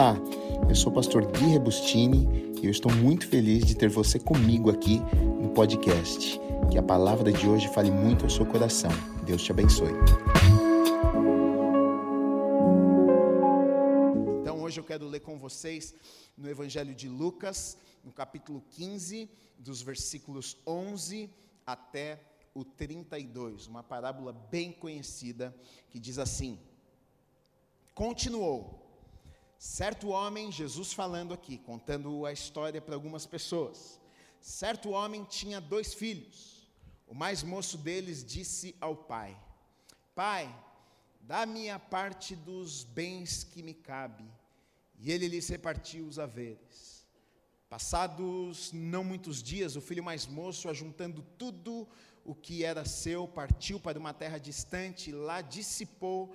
Olá, eu sou o pastor Gui Rebustini e eu estou muito feliz de ter você comigo aqui no podcast. Que a palavra de hoje fale muito ao seu coração. Deus te abençoe. Então hoje eu quero ler com vocês no Evangelho de Lucas, no capítulo 15, dos versículos 11 até o 32, uma parábola bem conhecida que diz assim: Continuou Certo homem, Jesus falando aqui, contando a história para algumas pessoas. Certo homem tinha dois filhos. O mais moço deles disse ao pai: Pai, dá-me a parte dos bens que me cabe. E ele lhes repartiu os haveres. Passados não muitos dias, o filho mais moço, ajuntando tudo o que era seu, partiu para uma terra distante, lá dissipou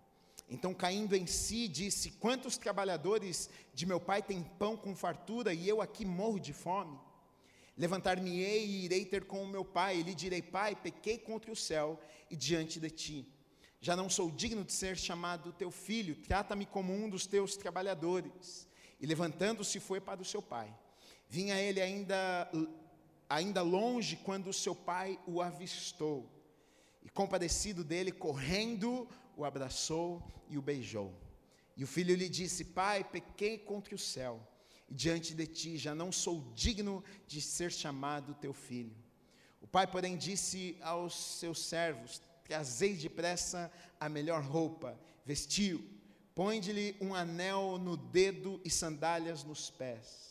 Então, caindo em si, disse: Quantos trabalhadores de meu pai têm pão com fartura e eu aqui morro de fome? Levantar-me-ei e irei ter com o meu pai, e lhe direi: Pai, pequei contra o céu e diante de ti. Já não sou digno de ser chamado teu filho, trata-me como um dos teus trabalhadores. E levantando-se foi para o seu pai. Vinha ele ainda, ainda longe quando o seu pai o avistou. E compadecido dele, correndo, o abraçou e o beijou. E o filho lhe disse: Pai, pequei contra o céu, e diante de ti já não sou digno de ser chamado teu filho. O pai, porém, disse aos seus servos: Trazei depressa a melhor roupa, vestiu, põe-lhe um anel no dedo e sandálias nos pés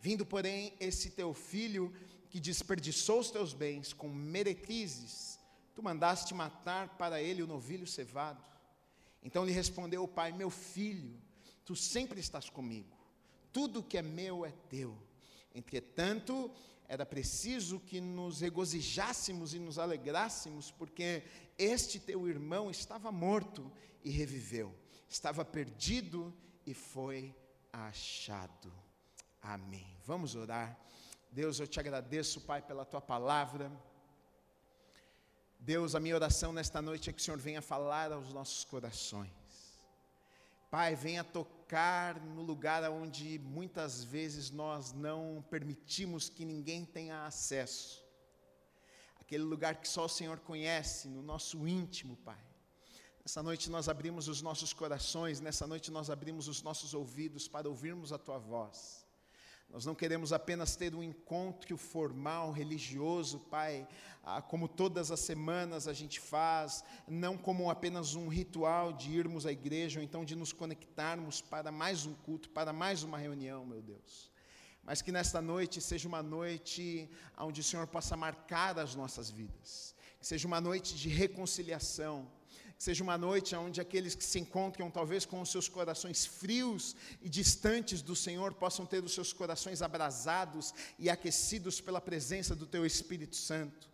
Vindo, porém, esse teu filho que desperdiçou os teus bens com meretrizes, tu mandaste matar para ele o novilho cevado. Então lhe respondeu o pai: Meu filho, tu sempre estás comigo, tudo que é meu é teu. Entretanto, era preciso que nos regozijássemos e nos alegrássemos, porque este teu irmão estava morto e reviveu, estava perdido e foi achado. Amém. Vamos orar. Deus, eu te agradeço, Pai, pela tua palavra. Deus, a minha oração nesta noite é que o Senhor venha falar aos nossos corações. Pai, venha tocar no lugar onde muitas vezes nós não permitimos que ninguém tenha acesso. Aquele lugar que só o Senhor conhece, no nosso íntimo, Pai. Nessa noite nós abrimos os nossos corações, nessa noite nós abrimos os nossos ouvidos para ouvirmos a tua voz. Nós não queremos apenas ter um encontro formal, religioso, Pai, ah, como todas as semanas a gente faz, não como apenas um ritual de irmos à igreja, ou então de nos conectarmos para mais um culto, para mais uma reunião, meu Deus. Mas que nesta noite seja uma noite onde o Senhor possa marcar as nossas vidas, que seja uma noite de reconciliação, seja uma noite onde aqueles que se encontram talvez com os seus corações frios e distantes do Senhor possam ter os seus corações abrasados e aquecidos pela presença do Teu Espírito Santo.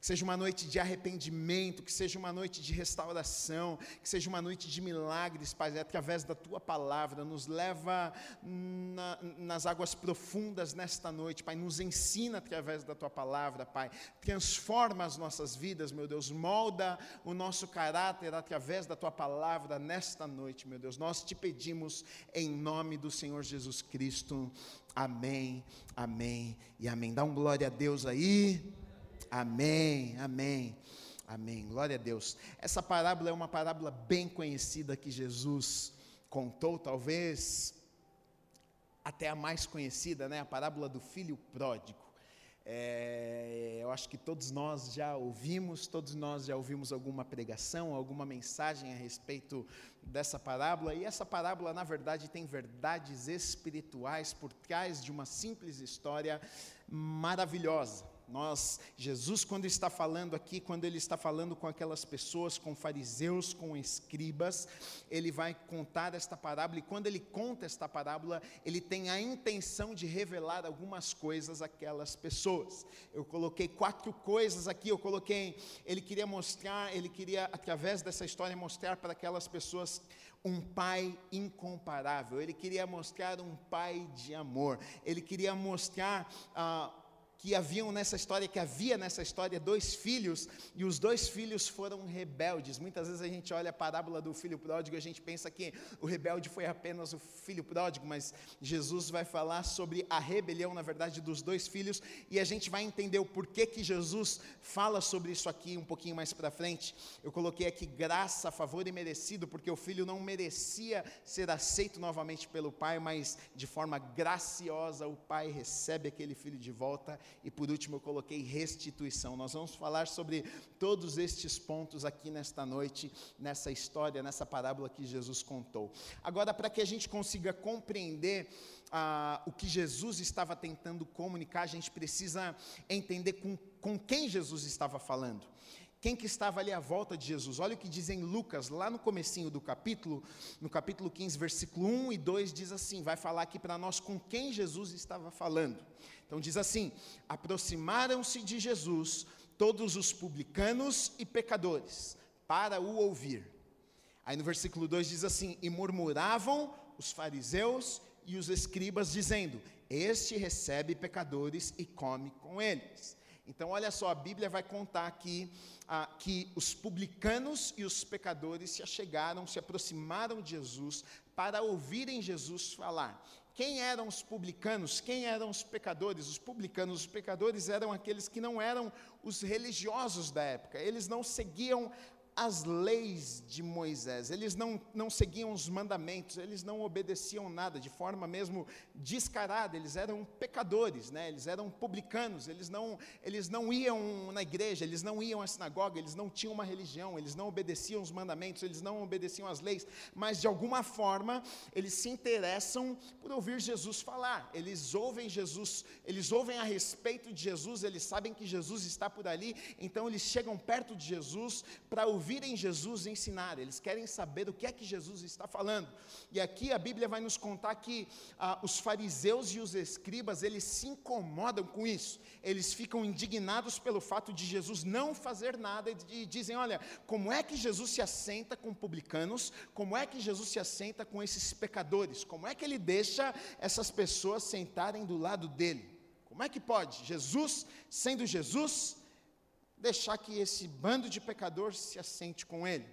Que seja uma noite de arrependimento, que seja uma noite de restauração, que seja uma noite de milagres, Pai, através da tua palavra. Nos leva na, nas águas profundas nesta noite, Pai. Nos ensina através da tua palavra, Pai. Transforma as nossas vidas, meu Deus. Molda o nosso caráter através da tua palavra nesta noite, meu Deus. Nós te pedimos em nome do Senhor Jesus Cristo. Amém, amém e amém. Dá um glória a Deus aí. Amém, amém, amém. Glória a Deus. Essa parábola é uma parábola bem conhecida que Jesus contou, talvez até a mais conhecida, né? A parábola do filho pródigo. É, eu acho que todos nós já ouvimos, todos nós já ouvimos alguma pregação, alguma mensagem a respeito dessa parábola, e essa parábola, na verdade, tem verdades espirituais por trás de uma simples história maravilhosa. Nós, Jesus, quando está falando aqui, quando ele está falando com aquelas pessoas, com fariseus, com escribas, ele vai contar esta parábola, e quando ele conta esta parábola, ele tem a intenção de revelar algumas coisas àquelas pessoas. Eu coloquei quatro coisas aqui, eu coloquei, ele queria mostrar, ele queria, através dessa história, mostrar para aquelas pessoas um pai incomparável, ele queria mostrar um pai de amor, ele queria mostrar. Ah, que haviam nessa história, que havia nessa história dois filhos, e os dois filhos foram rebeldes. Muitas vezes a gente olha a parábola do filho pródigo e a gente pensa que o rebelde foi apenas o filho pródigo, mas Jesus vai falar sobre a rebelião, na verdade, dos dois filhos, e a gente vai entender o porquê que Jesus fala sobre isso aqui um pouquinho mais para frente. Eu coloquei aqui graça, favor e merecido, porque o filho não merecia ser aceito novamente pelo pai, mas de forma graciosa o pai recebe aquele filho de volta e por último eu coloquei restituição. Nós vamos falar sobre todos estes pontos aqui nesta noite, nessa história, nessa parábola que Jesus contou. Agora, para que a gente consiga compreender ah, o que Jesus estava tentando comunicar, a gente precisa entender com, com quem Jesus estava falando quem que estava ali à volta de Jesus. Olha o que diz em Lucas, lá no comecinho do capítulo, no capítulo 15, versículo 1 e 2, diz assim, vai falar aqui para nós com quem Jesus estava falando. Então diz assim: Aproximaram-se de Jesus todos os publicanos e pecadores para o ouvir. Aí no versículo 2 diz assim: E murmuravam os fariseus e os escribas, dizendo: Este recebe pecadores e come com eles. Então, olha só, a Bíblia vai contar aqui ah, que os publicanos e os pecadores se achegaram, se aproximaram de Jesus para ouvirem Jesus falar. Quem eram os publicanos? Quem eram os pecadores? Os publicanos, os pecadores eram aqueles que não eram os religiosos da época, eles não seguiam as leis de Moisés, eles não, não seguiam os mandamentos, eles não obedeciam nada, de forma mesmo descarada, eles eram pecadores, né? eles eram publicanos, eles não, eles não iam na igreja, eles não iam à sinagoga, eles não tinham uma religião, eles não obedeciam os mandamentos, eles não obedeciam as leis, mas de alguma forma eles se interessam por ouvir Jesus falar, eles ouvem Jesus, eles ouvem a respeito de Jesus, eles sabem que Jesus está por ali, então eles chegam perto de Jesus para ouvir ouvirem Jesus ensinar, eles querem saber o que é que Jesus está falando. E aqui a Bíblia vai nos contar que ah, os fariseus e os escribas, eles se incomodam com isso, eles ficam indignados pelo fato de Jesus não fazer nada e dizem: olha, como é que Jesus se assenta com publicanos, como é que Jesus se assenta com esses pecadores, como é que ele deixa essas pessoas sentarem do lado dele? Como é que pode? Jesus, sendo Jesus, deixar que esse bando de pecadores se assente com ele.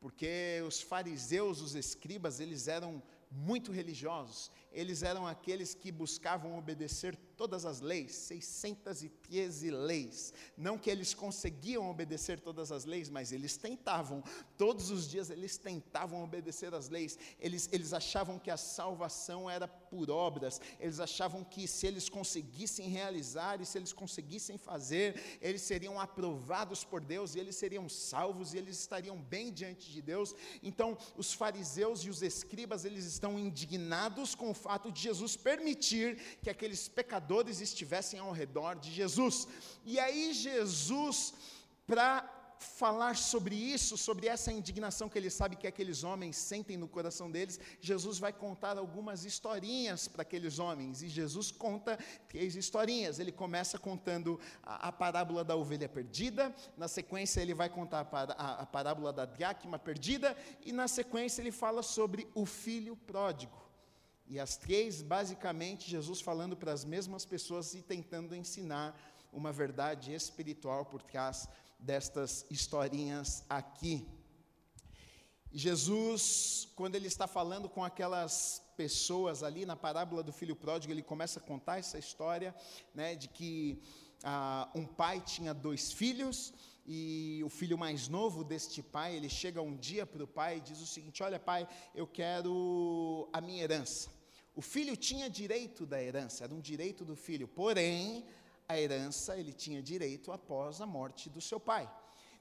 Porque os fariseus, os escribas, eles eram muito religiosos, eles eram aqueles que buscavam obedecer todas as leis, 613 leis. Não que eles conseguiam obedecer todas as leis, mas eles tentavam. Todos os dias eles tentavam obedecer as leis. Eles, eles achavam que a salvação era por obras. Eles achavam que se eles conseguissem realizar e se eles conseguissem fazer, eles seriam aprovados por Deus e eles seriam salvos e eles estariam bem diante de Deus. Então, os fariseus e os escribas, eles estão indignados com o fato de Jesus permitir que aqueles pecadores estivessem ao redor de Jesus. E aí, Jesus, para falar sobre isso, sobre essa indignação que ele sabe que aqueles homens sentem no coração deles, Jesus vai contar algumas historinhas para aqueles homens. E Jesus conta três historinhas. Ele começa contando a, a parábola da ovelha perdida, na sequência, ele vai contar a, a, a parábola da dracma perdida, e na sequência, ele fala sobre o filho pródigo. E as três, basicamente, Jesus falando para as mesmas pessoas e tentando ensinar uma verdade espiritual por trás destas historinhas aqui. Jesus, quando ele está falando com aquelas pessoas ali na parábola do filho pródigo, ele começa a contar essa história, né, de que ah, um pai tinha dois filhos e o filho mais novo deste pai, ele chega um dia para o pai e diz o seguinte: Olha, pai, eu quero a minha herança. O filho tinha direito da herança, era um direito do filho, porém a herança ele tinha direito após a morte do seu pai.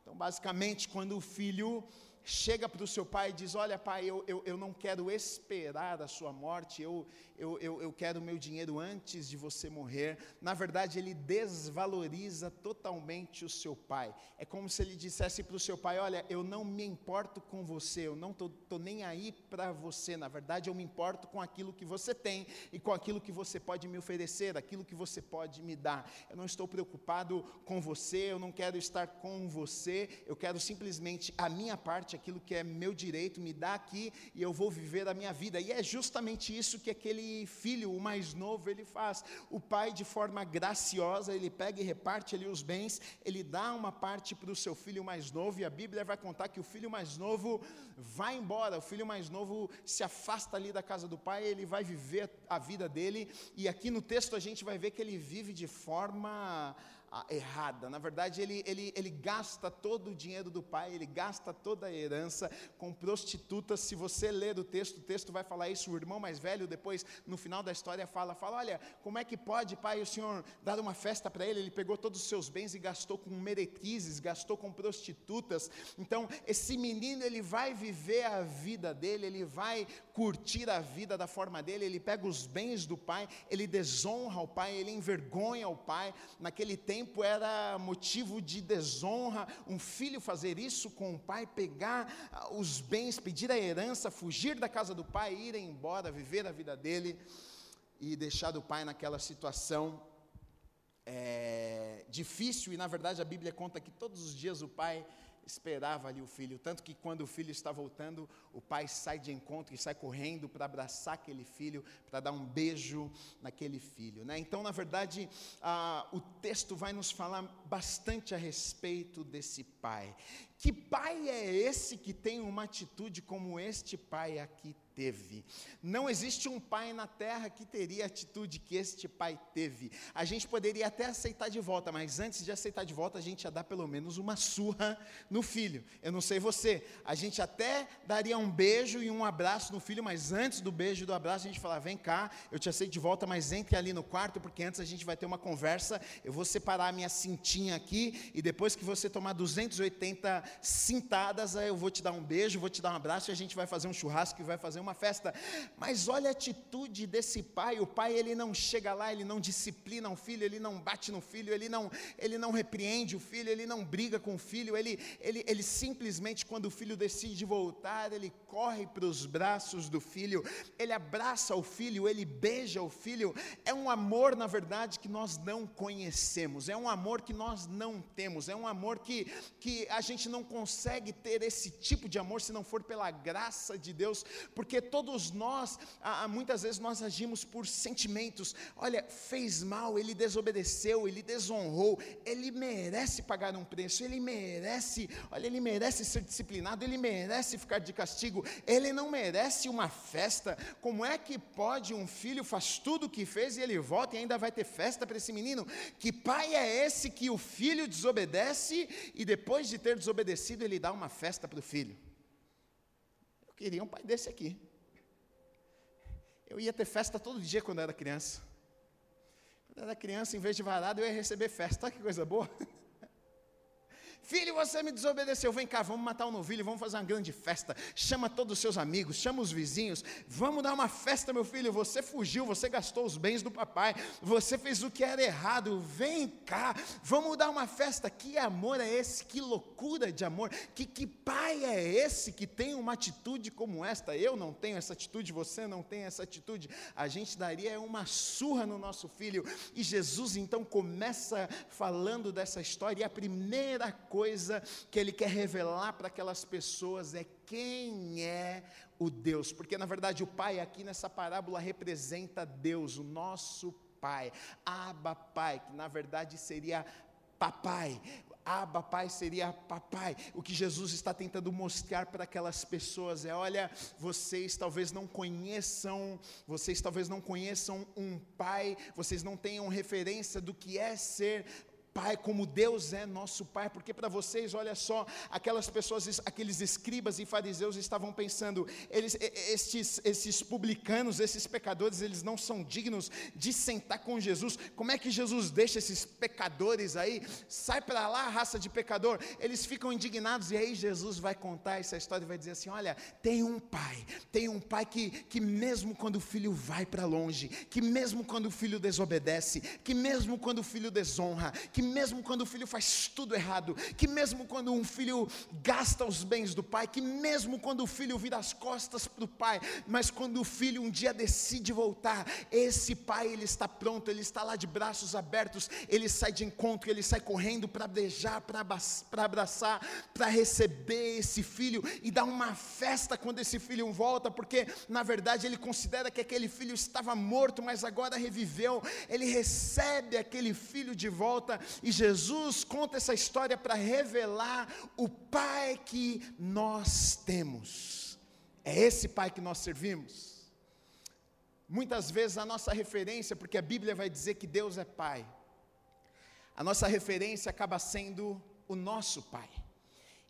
Então, basicamente, quando o filho chega para o seu pai e diz: Olha, pai, eu, eu, eu não quero esperar a sua morte, eu, eu, eu, eu quero o meu dinheiro antes de você morrer. Na verdade, ele desvaloriza totalmente o seu pai. É como se ele dissesse para o seu pai: Olha, eu não me importo com você, eu não estou nem aí para você. Na verdade, eu me importo com aquilo que você tem e com aquilo que você pode me oferecer, aquilo que você pode me dar. Eu não estou preocupado com você, eu não quero estar com você, eu quero simplesmente a minha parte, aquilo que é meu direito, me dá aqui e eu vou viver a minha vida. E é justamente isso que aquele filho, o mais novo, ele faz. O pai, de forma graciosa, ele pega e reparte ali os bens, ele dá uma parte para o seu filho mais novo, e a Bíblia vai contar que o filho mais novo vai embora, o filho mais novo se afasta ali da casa do pai, ele vai viver a vida dele, e aqui no texto a gente vai ver que ele vive de forma errada. Na verdade, ele, ele, ele gasta todo o dinheiro do pai, ele gasta toda a herança com prostitutas. Se você ler o texto, o texto vai falar isso. O irmão mais velho, depois, no final da história, fala: fala, olha, como é que pode, pai, o senhor dar uma festa para ele? Ele pegou todos os seus bens e gastou com meretrizes, gastou com prostitutas. Então, esse menino, ele vai viver a vida dele, ele vai curtir a vida da forma dele, ele pega os bens do pai, ele desonra o pai, ele envergonha o pai. Naquele tempo era motivo de desonra um filho fazer isso com o pai, pegar ah, os bens, pedir a herança, fugir da casa do pai, ir embora, viver a vida dele e deixar do pai naquela situação é, difícil. E na verdade a Bíblia conta que todos os dias o pai esperava ali o filho, tanto que quando o filho está voltando, o pai sai de encontro e sai correndo para abraçar aquele filho, para dar um beijo naquele filho. Né? Então, na verdade, ah, o texto vai nos falar bastante a respeito desse pai. Que pai é esse que tem uma atitude como este pai aqui teve. Não existe um pai na terra que teria a atitude que este pai teve. A gente poderia até aceitar de volta, mas antes de aceitar de volta, a gente ia dar pelo menos uma surra no filho. Eu não sei você, a gente até daria um beijo e um abraço no filho, mas antes do beijo e do abraço, a gente falava: vem cá, eu te aceito de volta, mas entre ali no quarto, porque antes a gente vai ter uma conversa. Eu vou separar a minha cintinha aqui, e depois que você tomar 280 cintadas, aí eu vou te dar um beijo, vou te dar um abraço, e a gente vai fazer um churrasco e vai fazer uma festa. Mas olha a atitude desse pai. O pai ele não chega lá, ele não disciplina o filho, ele não bate no filho, ele não, ele não repreende o filho, ele não briga com o filho. Ele, ele, ele simplesmente quando o filho decide voltar, ele corre para os braços do filho, ele abraça o filho, ele beija o filho. É um amor, na verdade, que nós não conhecemos. É um amor que nós não temos. É um amor que que a gente não consegue ter esse tipo de amor se não for pela graça de Deus, porque porque todos nós, muitas vezes nós agimos por sentimentos. Olha, fez mal, ele desobedeceu, ele desonrou, ele merece pagar um preço, ele merece, olha, ele merece ser disciplinado, ele merece ficar de castigo, ele não merece uma festa. Como é que pode um filho faz tudo o que fez e ele volta e ainda vai ter festa para esse menino? Que pai é esse que o filho desobedece e depois de ter desobedecido ele dá uma festa para o filho? Queria um pai desse aqui. Eu ia ter festa todo dia quando era criança. Quando era criança, em vez de varada, eu ia receber festa. Olha que coisa boa. Filho, você me desobedeceu. Vem cá, vamos matar um novilho, vamos fazer uma grande festa. Chama todos os seus amigos, chama os vizinhos. Vamos dar uma festa, meu filho. Você fugiu, você gastou os bens do papai, você fez o que era errado. Vem cá, vamos dar uma festa. Que amor é esse? Que loucura de amor. Que, que pai é esse que tem uma atitude como esta? Eu não tenho essa atitude, você não tem essa atitude. A gente daria uma surra no nosso filho. E Jesus então começa falando dessa história. E a primeira coisa coisa que ele quer revelar para aquelas pessoas é quem é o Deus, porque na verdade o Pai aqui nessa parábola representa Deus, o nosso Pai, Abba Pai, que na verdade seria papai, Abba, Pai seria papai. O que Jesus está tentando mostrar para aquelas pessoas é: olha, vocês talvez não conheçam, vocês talvez não conheçam um pai, vocês não tenham referência do que é ser Pai, como Deus é nosso Pai, porque para vocês, olha só, aquelas pessoas, aqueles escribas e fariseus estavam pensando, eles, estes, esses publicanos, esses pecadores, eles não são dignos de sentar com Jesus. Como é que Jesus deixa esses pecadores aí? Sai para lá, raça de pecador. Eles ficam indignados e aí Jesus vai contar essa história e vai dizer assim: olha, tem um pai, tem um pai que, que mesmo quando o filho vai para longe, que mesmo quando o filho desobedece, que mesmo quando o filho desonra, que que mesmo quando o filho faz tudo errado, que mesmo quando um filho gasta os bens do pai, que mesmo quando o filho vira as costas para o pai, mas quando o filho um dia decide voltar, esse pai ele está pronto, ele está lá de braços abertos, ele sai de encontro, ele sai correndo para beijar, para abraçar, para receber esse filho e dar uma festa quando esse filho volta, porque na verdade ele considera que aquele filho estava morto, mas agora reviveu, ele recebe aquele filho de volta e Jesus conta essa história para revelar o Pai que nós temos. É esse Pai que nós servimos. Muitas vezes a nossa referência, porque a Bíblia vai dizer que Deus é Pai, a nossa referência acaba sendo o nosso Pai.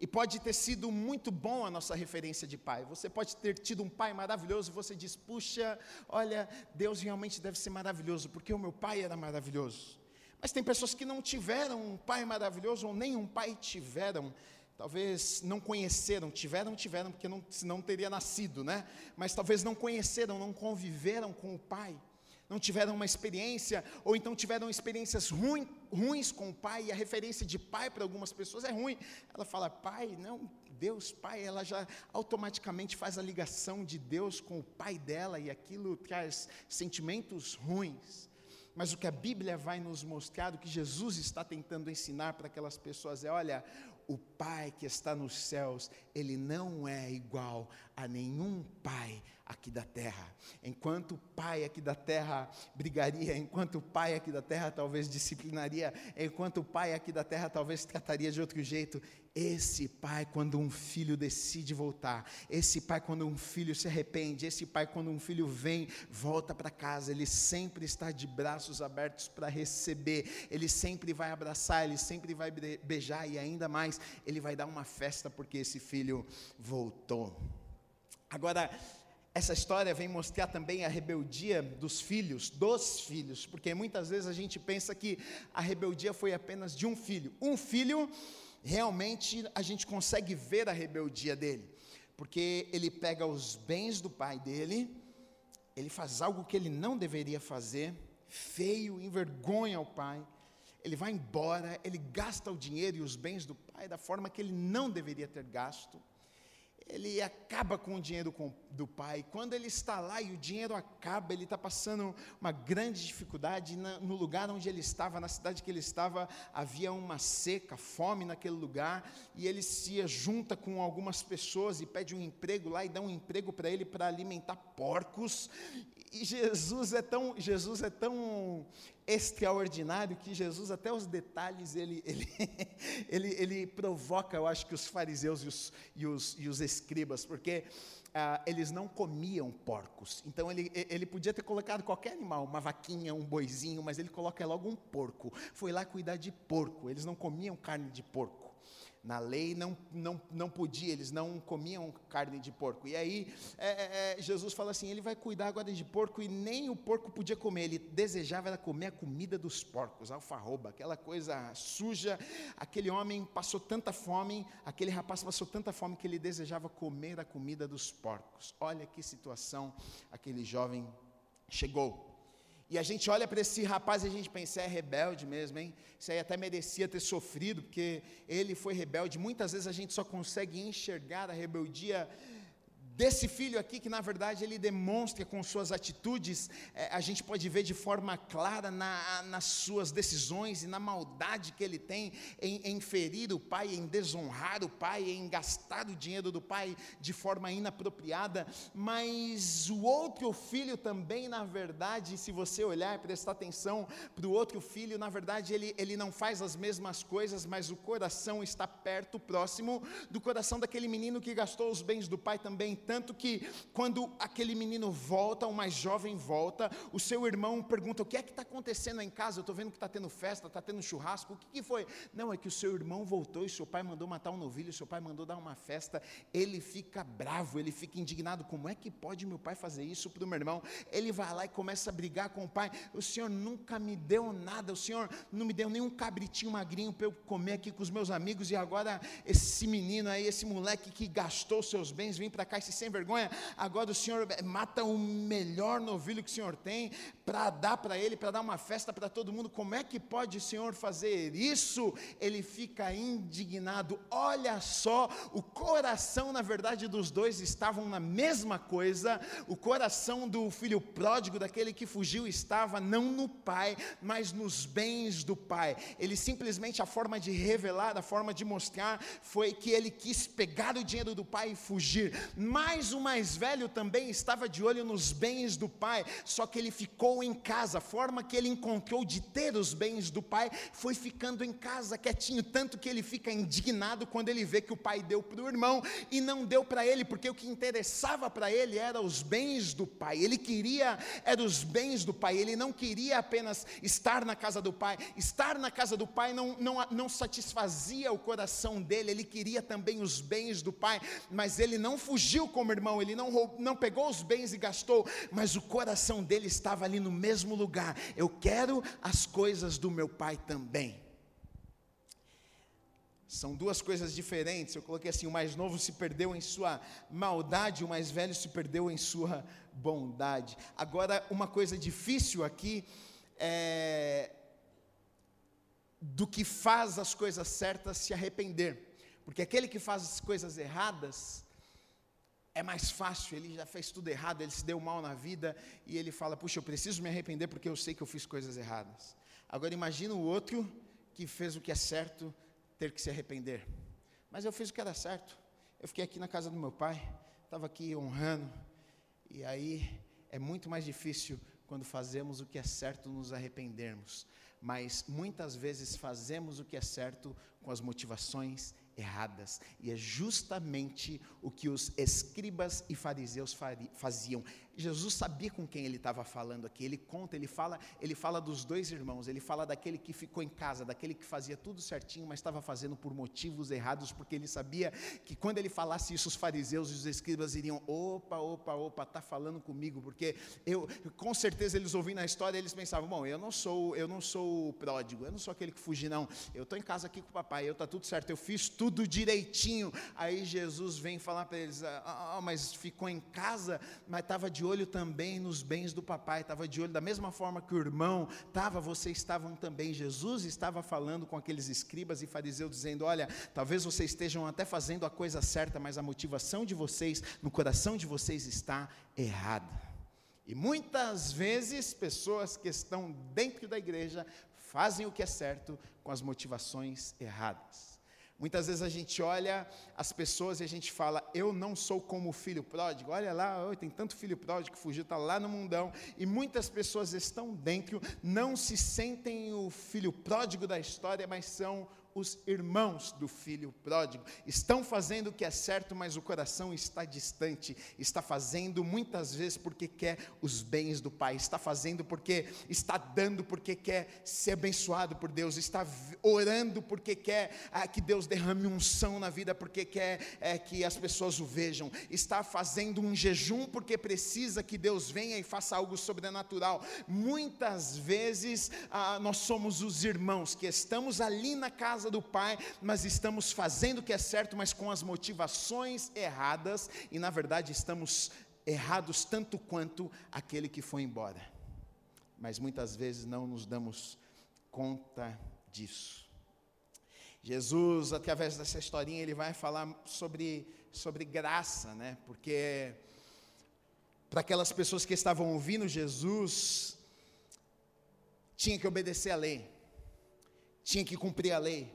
E pode ter sido muito bom a nossa referência de pai. Você pode ter tido um pai maravilhoso e você diz: puxa, olha, Deus realmente deve ser maravilhoso, porque o meu pai era maravilhoso. Mas tem pessoas que não tiveram um pai maravilhoso, ou nem um pai tiveram, talvez não conheceram, tiveram, tiveram, porque não, senão teria nascido, né? Mas talvez não conheceram, não conviveram com o pai, não tiveram uma experiência, ou então tiveram experiências ruim, ruins com o pai, e a referência de pai para algumas pessoas é ruim. Ela fala, pai, não, Deus Pai, ela já automaticamente faz a ligação de Deus com o pai dela, e aquilo traz sentimentos ruins. Mas o que a Bíblia vai nos mostrar, o que Jesus está tentando ensinar para aquelas pessoas é: olha, o Pai que está nos céus, ele não é igual a nenhum pai aqui da terra. Enquanto o pai aqui da terra brigaria, enquanto o pai aqui da terra talvez disciplinaria, enquanto o pai aqui da terra talvez trataria de outro jeito, esse pai, quando um filho decide voltar, esse pai, quando um filho se arrepende, esse pai, quando um filho vem, volta para casa, ele sempre está de braços abertos para receber, ele sempre vai abraçar, ele sempre vai beijar e ainda mais, ele vai dar uma festa porque esse filho voltou. Agora, essa história vem mostrar também a rebeldia dos filhos, dos filhos, porque muitas vezes a gente pensa que a rebeldia foi apenas de um filho. Um filho realmente a gente consegue ver a rebeldia dele, porque ele pega os bens do pai dele, ele faz algo que ele não deveria fazer, feio, envergonha o pai, ele vai embora, ele gasta o dinheiro e os bens do pai da forma que ele não deveria ter gasto ele acaba com o dinheiro do pai. Quando ele está lá e o dinheiro acaba, ele está passando uma grande dificuldade. No lugar onde ele estava, na cidade que ele estava, havia uma seca, fome naquele lugar. E ele se junta com algumas pessoas e pede um emprego lá e dá um emprego para ele para alimentar porcos. E Jesus é tão, Jesus é tão extraordinário que Jesus, até os detalhes, ele, ele, ele, ele provoca, eu acho que os fariseus e os, e os, e os escribas, porque ah, eles não comiam porcos. Então ele, ele podia ter colocado qualquer animal, uma vaquinha, um boizinho, mas ele coloca logo um porco. Foi lá cuidar de porco. Eles não comiam carne de porco. Na lei não, não, não podia, eles não comiam carne de porco. E aí é, é, é, Jesus fala assim: ele vai cuidar agora de porco e nem o porco podia comer. Ele desejava era comer a comida dos porcos, alfarroba, aquela coisa suja. Aquele homem passou tanta fome, aquele rapaz passou tanta fome que ele desejava comer a comida dos porcos. Olha que situação aquele jovem chegou. E a gente olha para esse rapaz e a gente pensa, é rebelde mesmo, hein? Isso aí até merecia ter sofrido, porque ele foi rebelde. Muitas vezes a gente só consegue enxergar a rebeldia desse filho aqui, que na verdade ele demonstra com suas atitudes, é, a gente pode ver de forma clara na, nas suas decisões e na maldade que ele tem em, em ferir o pai, em desonrar o pai, em gastar o dinheiro do pai de forma inapropriada. Mas o outro filho também, na verdade, se você olhar e prestar atenção para o outro filho, na verdade ele, ele não faz as mesmas coisas, mas o coração está perto, próximo do coração daquele menino que gastou os bens do pai também tanto que quando aquele menino volta, o mais jovem volta, o seu irmão pergunta: O que é que está acontecendo em casa? Eu estou vendo que está tendo festa, está tendo churrasco, o que, que foi? Não, é que o seu irmão voltou e seu pai mandou matar um novilho, seu pai mandou dar uma festa. Ele fica bravo, ele fica indignado: Como é que pode meu pai fazer isso para o meu irmão? Ele vai lá e começa a brigar com o pai: O senhor nunca me deu nada, o senhor não me deu nenhum cabritinho magrinho para eu comer aqui com os meus amigos, e agora esse menino aí, esse moleque que gastou seus bens, vem para cá e se sem vergonha, agora o Senhor mata o melhor novilho que o Senhor tem para dar para ele, para dar uma festa para todo mundo. Como é que pode o Senhor fazer isso? Ele fica indignado. Olha só, o coração, na verdade, dos dois estavam na mesma coisa. O coração do filho pródigo, daquele que fugiu, estava não no pai, mas nos bens do pai. Ele simplesmente, a forma de revelar, a forma de mostrar, foi que ele quis pegar o dinheiro do pai e fugir. Mas mas o mais velho também estava de olho nos bens do pai, só que ele ficou em casa. A forma que ele encontrou de ter os bens do pai foi ficando em casa quietinho, tanto que ele fica indignado quando ele vê que o pai deu para o irmão e não deu para ele, porque o que interessava para ele era os bens do pai. Ele queria era os bens do pai. Ele não queria apenas estar na casa do pai. Estar na casa do pai não, não, não satisfazia o coração dele. Ele queria também os bens do pai, mas ele não fugiu como irmão, ele não, roubou, não pegou os bens e gastou, mas o coração dele estava ali no mesmo lugar. Eu quero as coisas do meu pai também. São duas coisas diferentes. Eu coloquei assim: o mais novo se perdeu em sua maldade, o mais velho se perdeu em sua bondade. Agora, uma coisa difícil aqui é do que faz as coisas certas se arrepender. Porque aquele que faz as coisas erradas, é mais fácil, ele já fez tudo errado, ele se deu mal na vida e ele fala: Puxa, eu preciso me arrepender porque eu sei que eu fiz coisas erradas. Agora imagina o outro que fez o que é certo ter que se arrepender. Mas eu fiz o que era certo. Eu fiquei aqui na casa do meu pai, estava aqui honrando, e aí é muito mais difícil quando fazemos o que é certo nos arrependermos. Mas muitas vezes fazemos o que é certo com as motivações erradas. E é justamente o que os escribas e fariseus faziam. Jesus sabia com quem ele estava falando aqui. Ele conta, ele fala, ele fala dos dois irmãos, ele fala daquele que ficou em casa, daquele que fazia tudo certinho, mas estava fazendo por motivos errados, porque ele sabia que quando ele falasse isso, os fariseus e os escribas iriam, opa, opa, opa, tá falando comigo, porque eu, com certeza eles ouvindo a história, eles pensavam, bom, eu não sou, eu não sou o pródigo, eu não sou aquele que fugi não. Eu estou em casa aqui com o papai, eu tá tudo certo, eu fiz tudo direitinho. Aí Jesus vem falar para eles, ah, ah, mas ficou em casa, mas estava de olho também nos bens do papai, estava de olho da mesma forma que o irmão estava, vocês estavam também. Jesus estava falando com aqueles escribas e fariseus, dizendo: Olha, talvez vocês estejam até fazendo a coisa certa, mas a motivação de vocês, no coração de vocês, está errada. E muitas vezes, pessoas que estão dentro da igreja fazem o que é certo com as motivações erradas. Muitas vezes a gente olha as pessoas e a gente fala, eu não sou como o filho pródigo. Olha lá, oh, tem tanto filho pródigo que fugiu, está lá no mundão. E muitas pessoas estão dentro, não se sentem o filho pródigo da história, mas são os irmãos do filho pródigo. Estão fazendo o que é certo, mas o coração está distante. Está fazendo muitas vezes porque quer os bens do Pai. Está fazendo porque está dando porque quer ser abençoado por Deus. Está orando porque quer ah, que Deus derrame unção na vida, porque quer é, que as pessoas o vejam. Está fazendo um jejum porque precisa que Deus venha e faça algo sobrenatural. Muitas vezes ah, nós somos os irmãos que estamos ali na casa casa do Pai, mas estamos fazendo o que é certo, mas com as motivações erradas, e na verdade estamos errados tanto quanto aquele que foi embora. Mas muitas vezes não nos damos conta disso. Jesus, através dessa historinha, ele vai falar sobre, sobre graça, né? Porque para aquelas pessoas que estavam ouvindo Jesus, tinha que obedecer a lei tinha que cumprir a lei.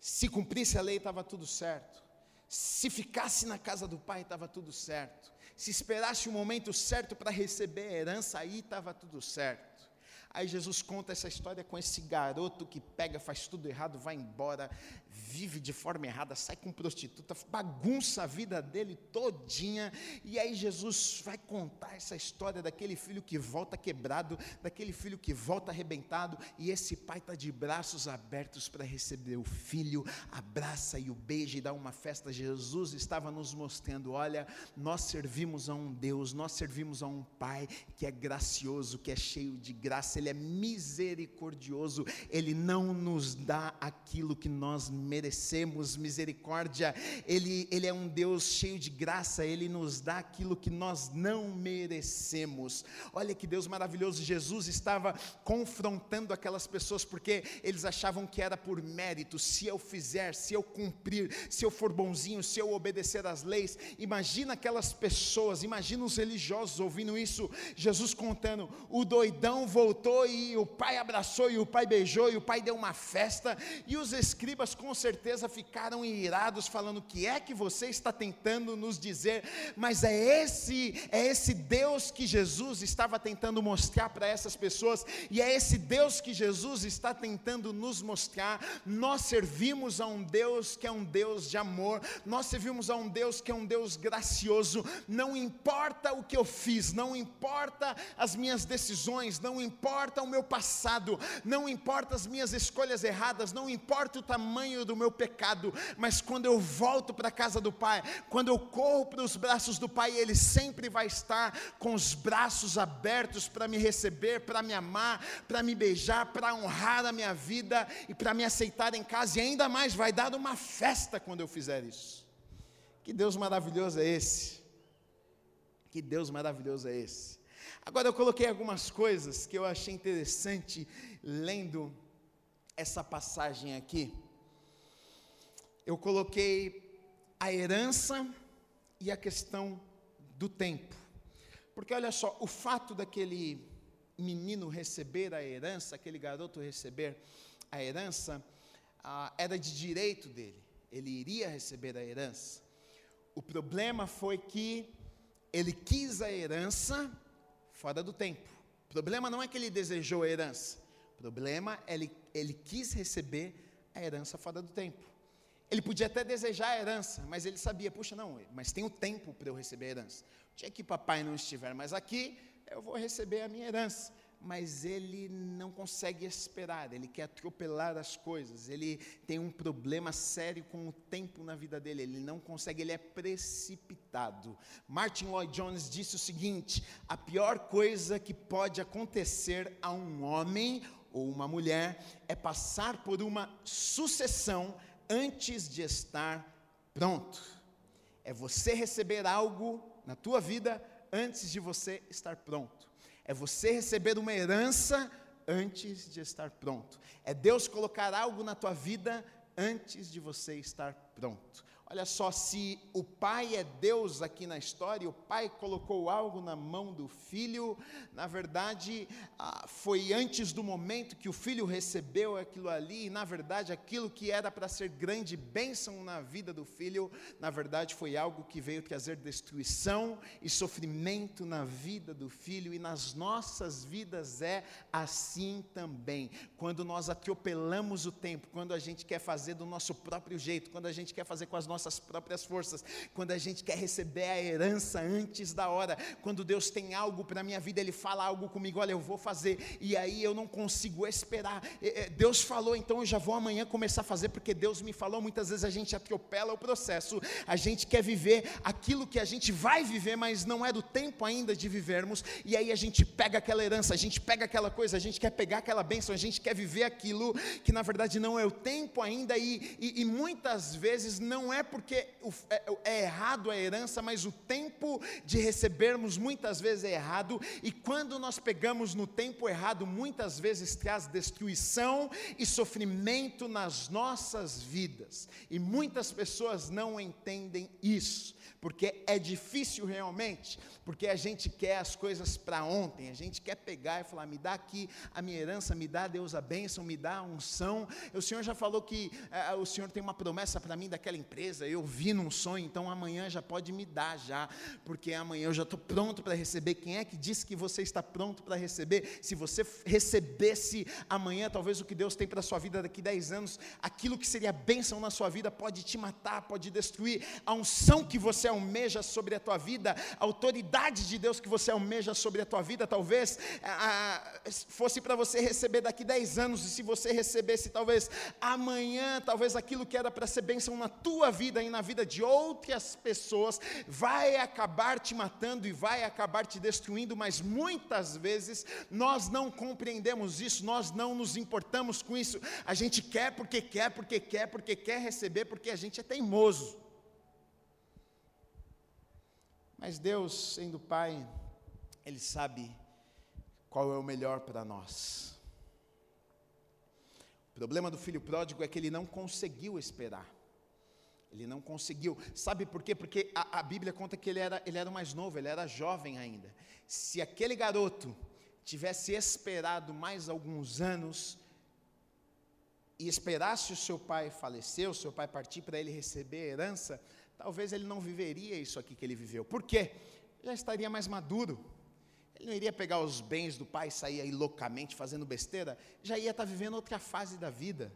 Se cumprisse a lei, estava tudo certo. Se ficasse na casa do pai, estava tudo certo. Se esperasse o momento certo para receber a herança, aí estava tudo certo. Aí Jesus conta essa história com esse garoto que pega, faz tudo errado, vai embora, vive de forma errada, sai com prostituta, bagunça a vida dele todinha. E aí Jesus vai contar essa história daquele filho que volta quebrado, daquele filho que volta arrebentado, e esse pai está de braços abertos para receber o filho, abraça e o beija e dá uma festa. Jesus estava nos mostrando: olha, nós servimos a um Deus, nós servimos a um Pai que é gracioso, que é cheio de graça é misericordioso, Ele não nos dá aquilo que nós merecemos, misericórdia, Ele, ele é um Deus cheio de graça, Ele nos dá aquilo que nós não merecemos. Olha que Deus maravilhoso, Jesus estava confrontando aquelas pessoas, porque eles achavam que era por mérito, se eu fizer, se eu cumprir, se eu for bonzinho, se eu obedecer às leis, imagina aquelas pessoas, imagina os religiosos ouvindo isso, Jesus contando, o doidão voltou e o pai abraçou e o pai beijou e o pai deu uma festa e os escribas com certeza ficaram irados falando o que é que você está tentando nos dizer, mas é esse é esse Deus que Jesus estava tentando mostrar para essas pessoas e é esse Deus que Jesus está tentando nos mostrar. Nós servimos a um Deus que é um Deus de amor, nós servimos a um Deus que é um Deus gracioso. Não importa o que eu fiz, não importa as minhas decisões, não importa importa o meu passado, não importa as minhas escolhas erradas, não importa o tamanho do meu pecado, mas quando eu volto para a casa do Pai, quando eu corro para os braços do Pai, Ele sempre vai estar com os braços abertos para me receber, para me amar, para me beijar, para honrar a minha vida e para me aceitar em casa, e ainda mais vai dar uma festa quando eu fizer isso. Que Deus maravilhoso é esse? Que Deus maravilhoso é esse? Agora eu coloquei algumas coisas que eu achei interessante lendo essa passagem aqui. Eu coloquei a herança e a questão do tempo. Porque olha só, o fato daquele menino receber a herança, aquele garoto receber a herança, ah, era de direito dele, ele iria receber a herança. O problema foi que ele quis a herança fora do tempo. O problema não é que ele desejou a herança, o problema é ele, ele quis receber a herança fora do tempo. Ele podia até desejar a herança, mas ele sabia, puxa, não, mas tem o tempo para eu receber a herança. O dia que papai não estiver mais aqui, eu vou receber a minha herança mas ele não consegue esperar, ele quer atropelar as coisas, ele tem um problema sério com o tempo na vida dele, ele não consegue, ele é precipitado. Martin Lloyd Jones disse o seguinte: a pior coisa que pode acontecer a um homem ou uma mulher é passar por uma sucessão antes de estar pronto. É você receber algo na tua vida antes de você estar pronto é você receber uma herança antes de estar pronto. É Deus colocar algo na tua vida antes de você estar pronto. Olha só, se o pai é Deus aqui na história, o pai colocou algo na mão do filho, na verdade, ah, foi antes do momento que o filho recebeu aquilo ali, e na verdade, aquilo que era para ser grande bênção na vida do filho, na verdade, foi algo que veio trazer destruição e sofrimento na vida do filho, e nas nossas vidas é assim também. Quando nós atropelamos o tempo, quando a gente quer fazer do nosso próprio jeito, quando a gente quer fazer com as nossas próprias forças, quando a gente quer receber a herança antes da hora, quando Deus tem algo para a minha vida, Ele fala algo comigo, olha, eu vou fazer, e aí eu não consigo esperar. Deus falou, então eu já vou amanhã começar a fazer, porque Deus me falou. Muitas vezes a gente atropela o processo, a gente quer viver aquilo que a gente vai viver, mas não é do tempo ainda de vivermos, e aí a gente pega aquela herança, a gente pega aquela coisa, a gente quer pegar aquela bênção, a gente quer viver aquilo que na verdade não é o tempo ainda, e, e, e muitas vezes não é porque é, é errado a herança, mas o tempo de recebermos muitas vezes é errado, e quando nós pegamos no tempo errado, muitas vezes traz destruição e sofrimento nas nossas vidas, e muitas pessoas não entendem isso porque é difícil realmente, porque a gente quer as coisas para ontem, a gente quer pegar e falar: me dá aqui a minha herança, me dá Deus a bênção, me dá a unção. O Senhor já falou que é, o Senhor tem uma promessa para mim daquela empresa, eu vi num sonho, então amanhã já pode me dar já, porque amanhã eu já estou pronto para receber. Quem é que disse que você está pronto para receber? Se você recebesse amanhã, talvez o que Deus tem para a sua vida daqui 10 anos, aquilo que seria bênção na sua vida pode te matar, pode destruir. A unção que você almeja sobre a tua vida, a autoridade de Deus que você almeja sobre a tua vida, talvez fosse para você receber daqui 10 anos, e se você recebesse talvez amanhã, talvez aquilo que era para ser bênção na tua vida e na vida de outras pessoas, vai acabar te matando e vai acabar te destruindo, mas muitas vezes nós não compreendemos isso, nós não nos importamos com isso, a gente quer porque quer, porque quer, porque quer receber, porque a gente é teimoso. Mas Deus, sendo Pai, Ele sabe qual é o melhor para nós. O problema do filho pródigo é que ele não conseguiu esperar. Ele não conseguiu. Sabe por quê? Porque a, a, Bíblia conta que ele era, ele era mais novo, ele era jovem ainda. Se aquele garoto tivesse esperado mais alguns anos e esperasse o seu pai falecer, o seu pai partir para ele receber a herança, talvez ele não viveria isso aqui que ele viveu. Por quê? Já estaria mais maduro. Ele não iria pegar os bens do pai e sair aí loucamente fazendo besteira, já ia estar vivendo outra fase da vida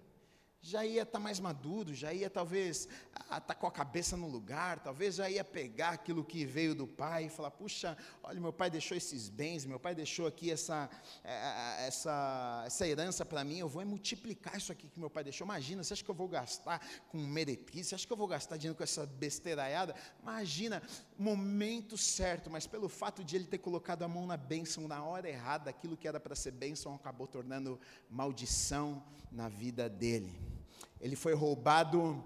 já ia estar tá mais maduro, já ia talvez estar tá com a cabeça no lugar, talvez já ia pegar aquilo que veio do pai e falar: puxa, olha, meu pai deixou esses bens, meu pai deixou aqui essa, é, é, essa, essa herança para mim, eu vou multiplicar isso aqui que meu pai deixou. Imagina, você acha que eu vou gastar com meretriz? Você acha que eu vou gastar dinheiro com essa besteiraiada? Imagina, momento certo, mas pelo fato de ele ter colocado a mão na bênção na hora errada, aquilo que era para ser bênção acabou tornando maldição na vida dele. Ele foi roubado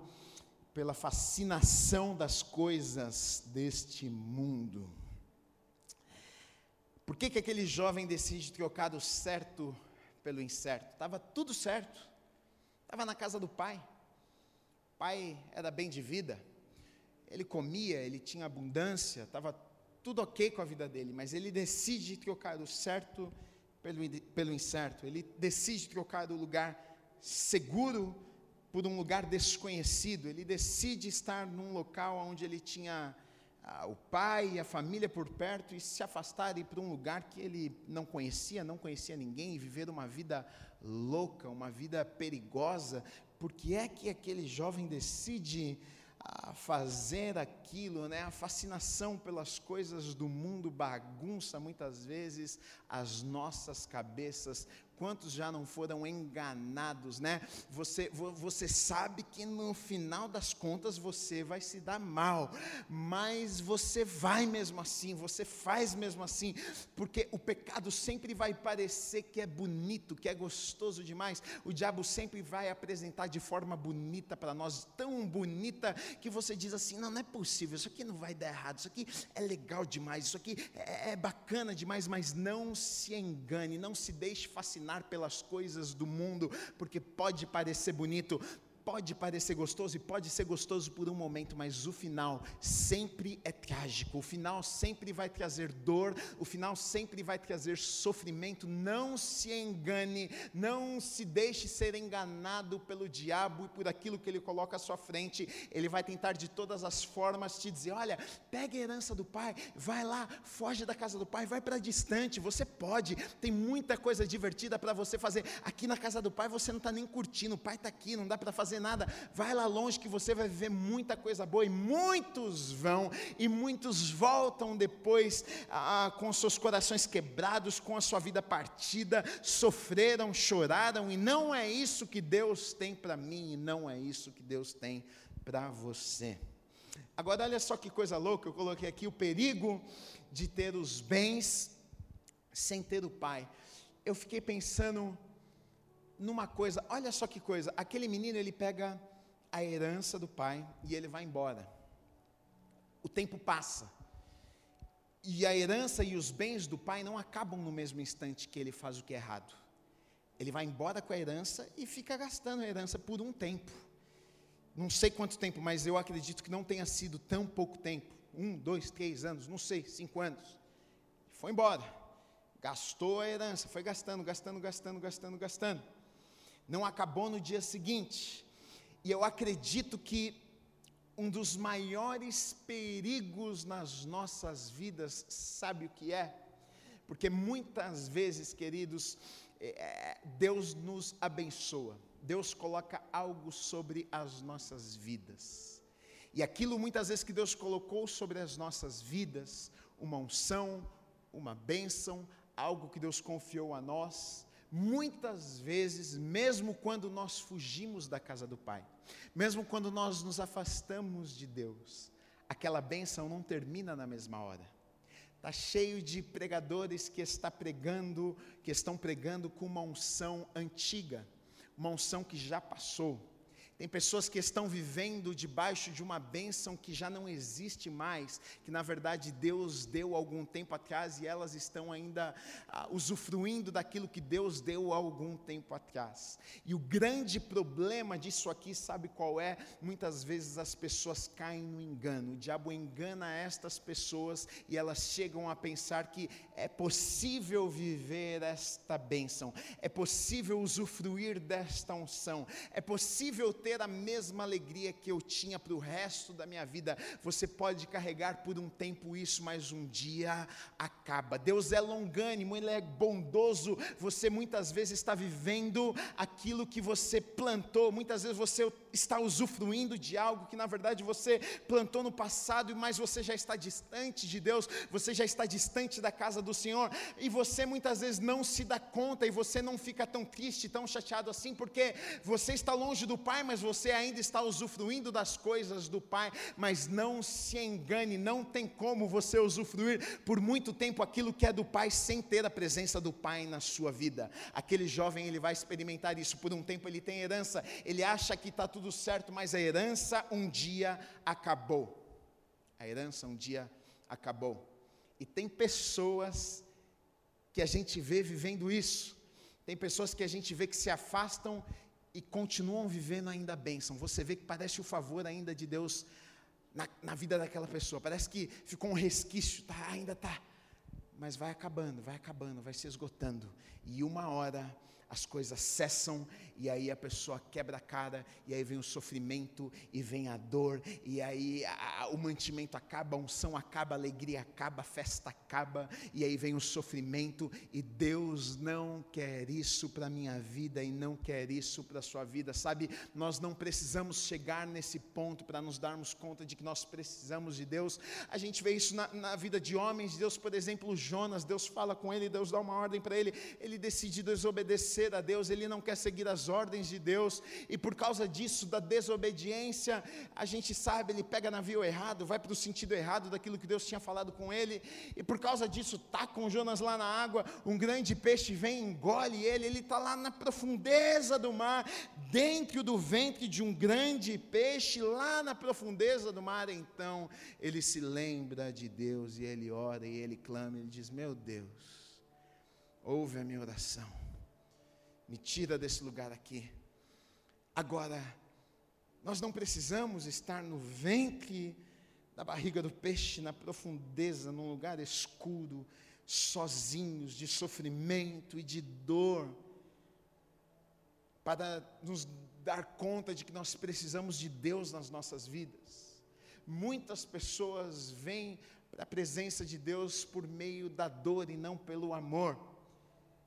pela fascinação das coisas deste mundo. Por que, que aquele jovem decide trocar o certo pelo incerto? Estava tudo certo, estava na casa do pai, o pai era bem de vida, ele comia, ele tinha abundância, estava tudo ok com a vida dele, mas ele decide trocar o certo pelo, pelo incerto, ele decide trocar o lugar seguro por um lugar desconhecido, ele decide estar num local onde ele tinha ah, o pai e a família por perto e se afastar e ir para um lugar que ele não conhecia, não conhecia ninguém, e viver uma vida louca, uma vida perigosa. Por que é que aquele jovem decide a fazer aquilo, né? A fascinação pelas coisas do mundo bagunça muitas vezes as nossas cabeças, Quantos já não foram enganados, né? Você, você sabe que no final das contas você vai se dar mal, mas você vai mesmo assim, você faz mesmo assim, porque o pecado sempre vai parecer que é bonito, que é gostoso demais. O diabo sempre vai apresentar de forma bonita para nós, tão bonita que você diz assim: não, não é possível, isso aqui não vai dar errado, isso aqui é legal demais, isso aqui é, é bacana demais, mas não se engane, não se deixe fascinar pelas coisas do mundo, porque pode parecer bonito. Pode parecer gostoso e pode ser gostoso por um momento, mas o final sempre é trágico. O final sempre vai trazer dor, o final sempre vai trazer sofrimento. Não se engane, não se deixe ser enganado pelo diabo e por aquilo que ele coloca à sua frente. Ele vai tentar de todas as formas te dizer: olha, pega a herança do pai, vai lá, foge da casa do pai, vai para distante. Você pode, tem muita coisa divertida para você fazer. Aqui na casa do pai você não está nem curtindo, o pai está aqui, não dá para fazer nada. Vai lá longe que você vai viver muita coisa boa. E muitos vão, e muitos voltam depois ah, com seus corações quebrados, com a sua vida partida, sofreram, choraram, e não é isso que Deus tem para mim, e não é isso que Deus tem para você. Agora, olha só que coisa louca, eu coloquei aqui o perigo de ter os bens sem ter o pai. Eu fiquei pensando numa coisa, olha só que coisa, aquele menino ele pega a herança do pai e ele vai embora. O tempo passa. E a herança e os bens do pai não acabam no mesmo instante que ele faz o que é errado. Ele vai embora com a herança e fica gastando a herança por um tempo. Não sei quanto tempo, mas eu acredito que não tenha sido tão pouco tempo. Um, dois, três anos, não sei, cinco anos. Foi embora. Gastou a herança, foi gastando, gastando, gastando, gastando, gastando não acabou no dia seguinte. E eu acredito que um dos maiores perigos nas nossas vidas, sabe o que é? Porque muitas vezes, queridos, é, Deus nos abençoa, Deus coloca algo sobre as nossas vidas. E aquilo muitas vezes que Deus colocou sobre as nossas vidas, uma unção, uma bênção, algo que Deus confiou a nós, muitas vezes, mesmo quando nós fugimos da casa do Pai, mesmo quando nós nos afastamos de Deus, aquela bênção não termina na mesma hora. Está cheio de pregadores que está pregando, que estão pregando com uma unção antiga, uma unção que já passou tem pessoas que estão vivendo debaixo de uma bênção que já não existe mais, que na verdade Deus deu algum tempo atrás e elas estão ainda ah, usufruindo daquilo que Deus deu algum tempo atrás. E o grande problema disso aqui, sabe qual é? Muitas vezes as pessoas caem no engano. O diabo engana estas pessoas e elas chegam a pensar que é possível viver esta bênção, é possível usufruir desta unção, é possível ter a mesma alegria que eu tinha para o resto da minha vida. Você pode carregar por um tempo isso, mas um dia acaba. Deus é longânimo, Ele é bondoso. Você muitas vezes está vivendo aquilo que você plantou, muitas vezes você está usufruindo de algo que na verdade você plantou no passado, mas você já está distante de Deus, você já está distante da casa do Senhor, e você muitas vezes não se dá conta, e você não fica tão triste, tão chateado assim, porque você está longe do Pai, mas você ainda está usufruindo das coisas do Pai, mas não se engane, não tem como você usufruir por muito tempo aquilo que é do Pai sem ter a presença do Pai na sua vida. Aquele jovem, ele vai experimentar isso por um tempo, ele tem herança, ele acha que está tudo certo, mas a herança um dia acabou. A herança um dia acabou. E tem pessoas que a gente vê vivendo isso. Tem pessoas que a gente vê que se afastam e continuam vivendo ainda a bênção. Você vê que parece o favor ainda de Deus na, na vida daquela pessoa. Parece que ficou um resquício, tá, ainda está. Mas vai acabando, vai acabando, vai se esgotando. E uma hora as coisas cessam e aí a pessoa quebra a cara, e aí vem o sofrimento, e vem a dor, e aí a, o mantimento acaba, a unção acaba, a alegria acaba, a festa acaba, e aí vem o sofrimento, e Deus não quer isso para a minha vida e não quer isso para a sua vida, sabe? Nós não precisamos chegar nesse ponto para nos darmos conta de que nós precisamos de Deus. A gente vê isso na, na vida de homens de Deus, por exemplo, Jonas, Deus fala com ele, Deus dá uma ordem para ele, ele decide desobedecer a Deus, ele não quer seguir as ordens de Deus, e por causa disso, da desobediência, a gente sabe, ele pega navio errado, vai para o sentido errado daquilo que Deus tinha falado com ele, e por causa disso, tá com Jonas lá na água, um grande peixe vem, engole ele, ele está lá na profundeza do mar, dentro do ventre de um grande peixe, lá na profundeza do mar, então ele se lembra de Deus e ele ora e ele clama, ele diz: Meu Deus, ouve a minha oração me tira desse lugar aqui. Agora, Nós não precisamos estar no ventre da barriga do peixe, na profundeza, num lugar escuro, sozinhos, de sofrimento e de dor, para nos dar conta de que nós precisamos de Deus nas nossas vidas. Muitas pessoas vêm para a presença de Deus por meio da dor e não pelo amor.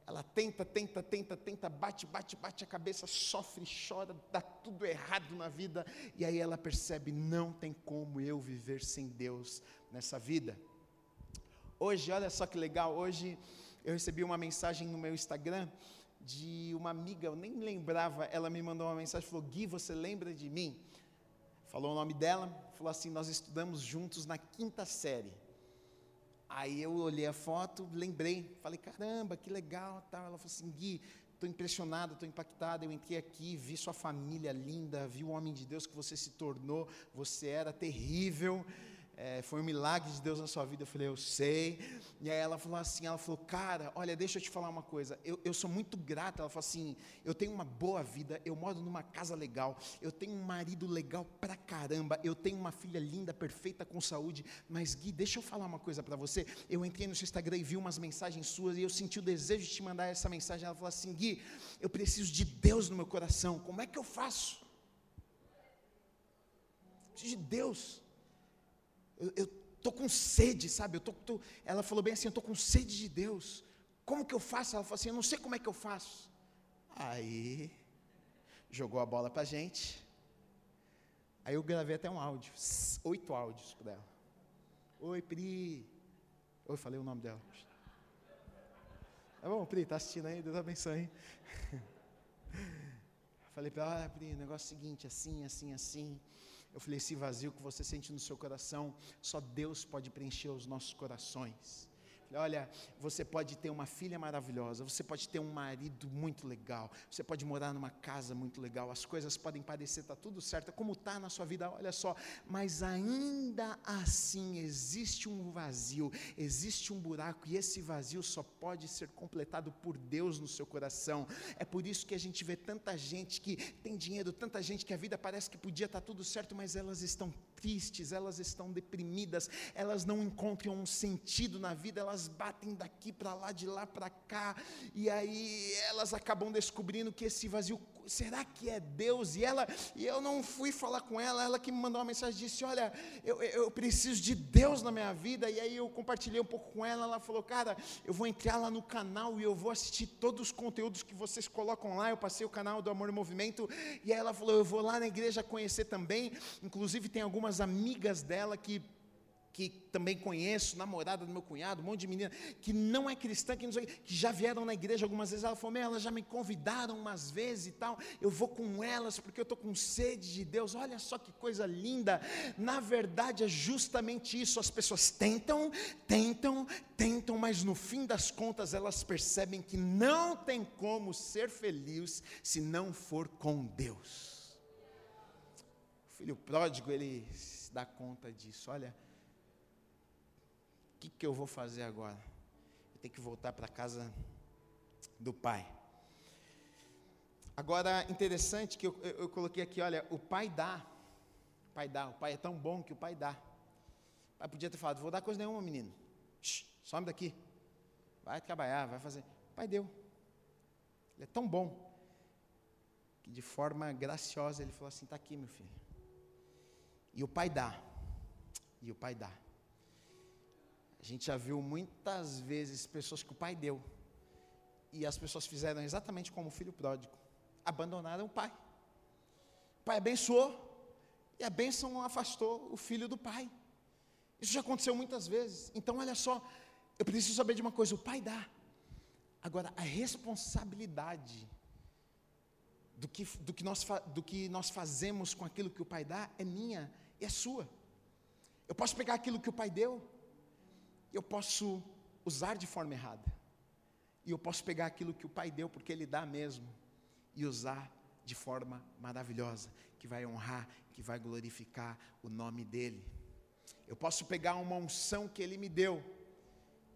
Ela tenta, tenta, tenta, tenta, bate, bate, bate a cabeça, sofre, chora, dá tudo errado na vida, e aí ela percebe: não tem como eu viver sem Deus nessa vida. Hoje, olha só que legal, hoje eu recebi uma mensagem no meu Instagram de uma amiga, eu nem lembrava, ela me mandou uma mensagem, falou: Gui, você lembra de mim? Falou o nome dela, falou assim: Nós estudamos juntos na quinta série. Aí eu olhei a foto, lembrei, falei: Caramba, que legal. Tal. Ela falou assim: Gui, estou impressionado, estou impactado. Eu entrei aqui, vi sua família linda, vi o homem de Deus que você se tornou, você era terrível é, foi um milagre de Deus na sua vida. Eu falei, eu sei. E aí ela falou assim, ela falou, cara, olha, deixa eu te falar uma coisa. Eu, eu sou muito grata. Ela falou assim, eu tenho uma boa vida, eu moro numa casa legal, eu tenho um marido legal pra caramba, eu tenho uma filha linda, perfeita, com saúde. Mas Gui, deixa eu falar uma coisa para você. Eu entrei no seu Instagram e vi umas mensagens suas e eu senti o desejo de te mandar essa mensagem. Ela falou assim, Gui, eu preciso de Deus no meu coração. Como é que eu faço? Preciso de Deus. Eu estou com sede, sabe? Eu tô, tô, ela falou bem assim: eu estou com sede de Deus. Como que eu faço? Ela falou assim: eu não sei como é que eu faço. Aí, jogou a bola para a gente. Aí eu gravei até um áudio, oito áudios para ela. Oi, Pri. Oi, falei o nome dela. Tá bom, Pri, tá assistindo aí? Deus abençoe? Falei para ela, olha, Pri, negócio é o seguinte, assim, assim, assim. Eu falei: esse vazio que você sente no seu coração, só Deus pode preencher os nossos corações. Olha, você pode ter uma filha maravilhosa, você pode ter um marido muito legal, você pode morar numa casa muito legal, as coisas podem parecer tá tudo certo, como está na sua vida, olha só, mas ainda assim existe um vazio, existe um buraco, e esse vazio só pode ser completado por Deus no seu coração. É por isso que a gente vê tanta gente que tem dinheiro, tanta gente que a vida parece que podia estar tá tudo certo, mas elas estão tristes, elas estão deprimidas, elas não encontram um sentido na vida, elas batem daqui para lá, de lá para cá, e aí elas acabam descobrindo que esse vazio, será que é Deus? E ela, e eu não fui falar com ela, ela que me mandou uma mensagem disse: Olha, eu, eu preciso de Deus na minha vida, e aí eu compartilhei um pouco com ela. Ela falou: Cara, eu vou entrar lá no canal e eu vou assistir todos os conteúdos que vocês colocam lá. Eu passei o canal do Amor e Movimento, e aí ela falou: Eu vou lá na igreja conhecer também. Inclusive, tem algumas amigas dela que que também conheço, namorada do meu cunhado, um monte de menina que não é cristã, que, sei, que já vieram na igreja algumas vezes. Ela falou: elas já me convidaram umas vezes e tal. Eu vou com elas porque eu estou com sede de Deus. Olha só que coisa linda. Na verdade, é justamente isso. As pessoas tentam, tentam, tentam, mas no fim das contas elas percebem que não tem como ser feliz se não for com Deus. O filho pródigo, ele se dá conta disso. Olha que, que eu vou fazer agora? Eu tenho que voltar para casa do pai. Agora, interessante que eu, eu, eu, coloquei aqui, olha, o pai dá. O pai dá, o pai é tão bom que o pai dá. O pai podia ter falado, vou dar coisa nenhuma, menino. Shhh, some daqui. Vai trabalhar, vai fazer. O pai deu. Ele é tão bom que de forma graciosa ele falou assim: está aqui, meu filho. E o pai dá. E o pai dá. A gente já viu muitas vezes pessoas que o pai deu, e as pessoas fizeram exatamente como o filho pródigo: abandonaram o pai. O pai abençoou, e a bênção afastou o filho do pai. Isso já aconteceu muitas vezes. Então, olha só, eu preciso saber de uma coisa: o pai dá. Agora, a responsabilidade do que, do, que nós, do que nós fazemos com aquilo que o pai dá é minha e é sua. Eu posso pegar aquilo que o pai deu eu posso usar de forma errada. E eu posso pegar aquilo que o Pai deu, porque Ele dá mesmo, e usar de forma maravilhosa, que vai honrar, que vai glorificar o nome dEle. Eu posso pegar uma unção que Ele me deu,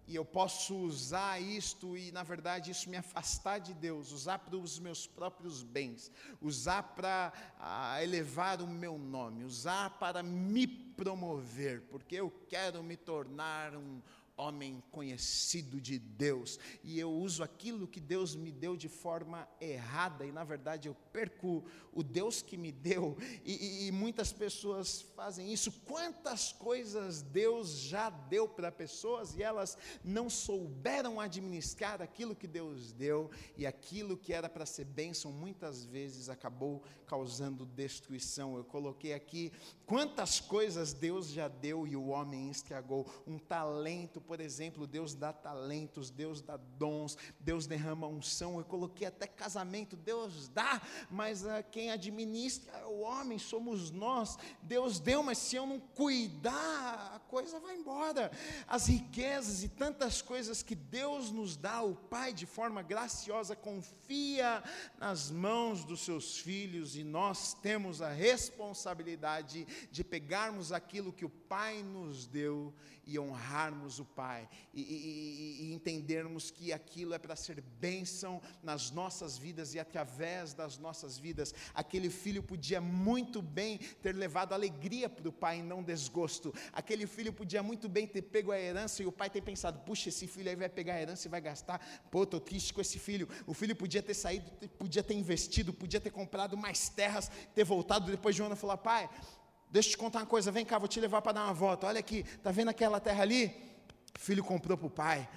e eu posso usar isto e, na verdade, isso me afastar de Deus, usar para os meus próprios bens, usar para ah, elevar o meu nome, usar para me promover, porque eu quero me tornar um homem conhecido de Deus, e eu uso aquilo que Deus me deu de forma errada, e na verdade eu perco o Deus que me deu, e, e, e muitas pessoas fazem isso. Quantas coisas Deus já deu para pessoas e elas não souberam administrar aquilo que Deus deu, e aquilo que era para ser bênção, muitas vezes acabou causando destruição. Eu coloquei aqui quantas coisas Deus já deu e o homem estragou, um talento por exemplo, Deus dá talentos, Deus dá dons, Deus derrama unção. Eu coloquei até casamento, Deus dá, mas uh, quem administra é o homem, somos nós. Deus deu, mas se eu não cuidar, a coisa vai embora. As riquezas e tantas coisas que Deus nos dá, o Pai, de forma graciosa, confia nas mãos dos seus filhos e nós temos a responsabilidade de pegarmos aquilo que o Pai nos deu e honrarmos o Pai e, e, e entendermos que aquilo é para ser bênção nas nossas vidas e através das nossas vidas. Aquele filho podia muito bem ter levado alegria para o pai e não desgosto. Aquele filho podia muito bem ter pego a herança e o pai ter pensado: puxa, esse filho aí vai pegar a herança e vai gastar. Pô, estou triste com esse filho. O filho podia ter saído, podia ter investido, podia ter comprado mais terras, ter voltado depois de um ano e falar: pai Deixa eu te contar uma coisa, vem cá, vou te levar para dar uma volta. Olha aqui, tá vendo aquela terra ali? O filho comprou para o pai.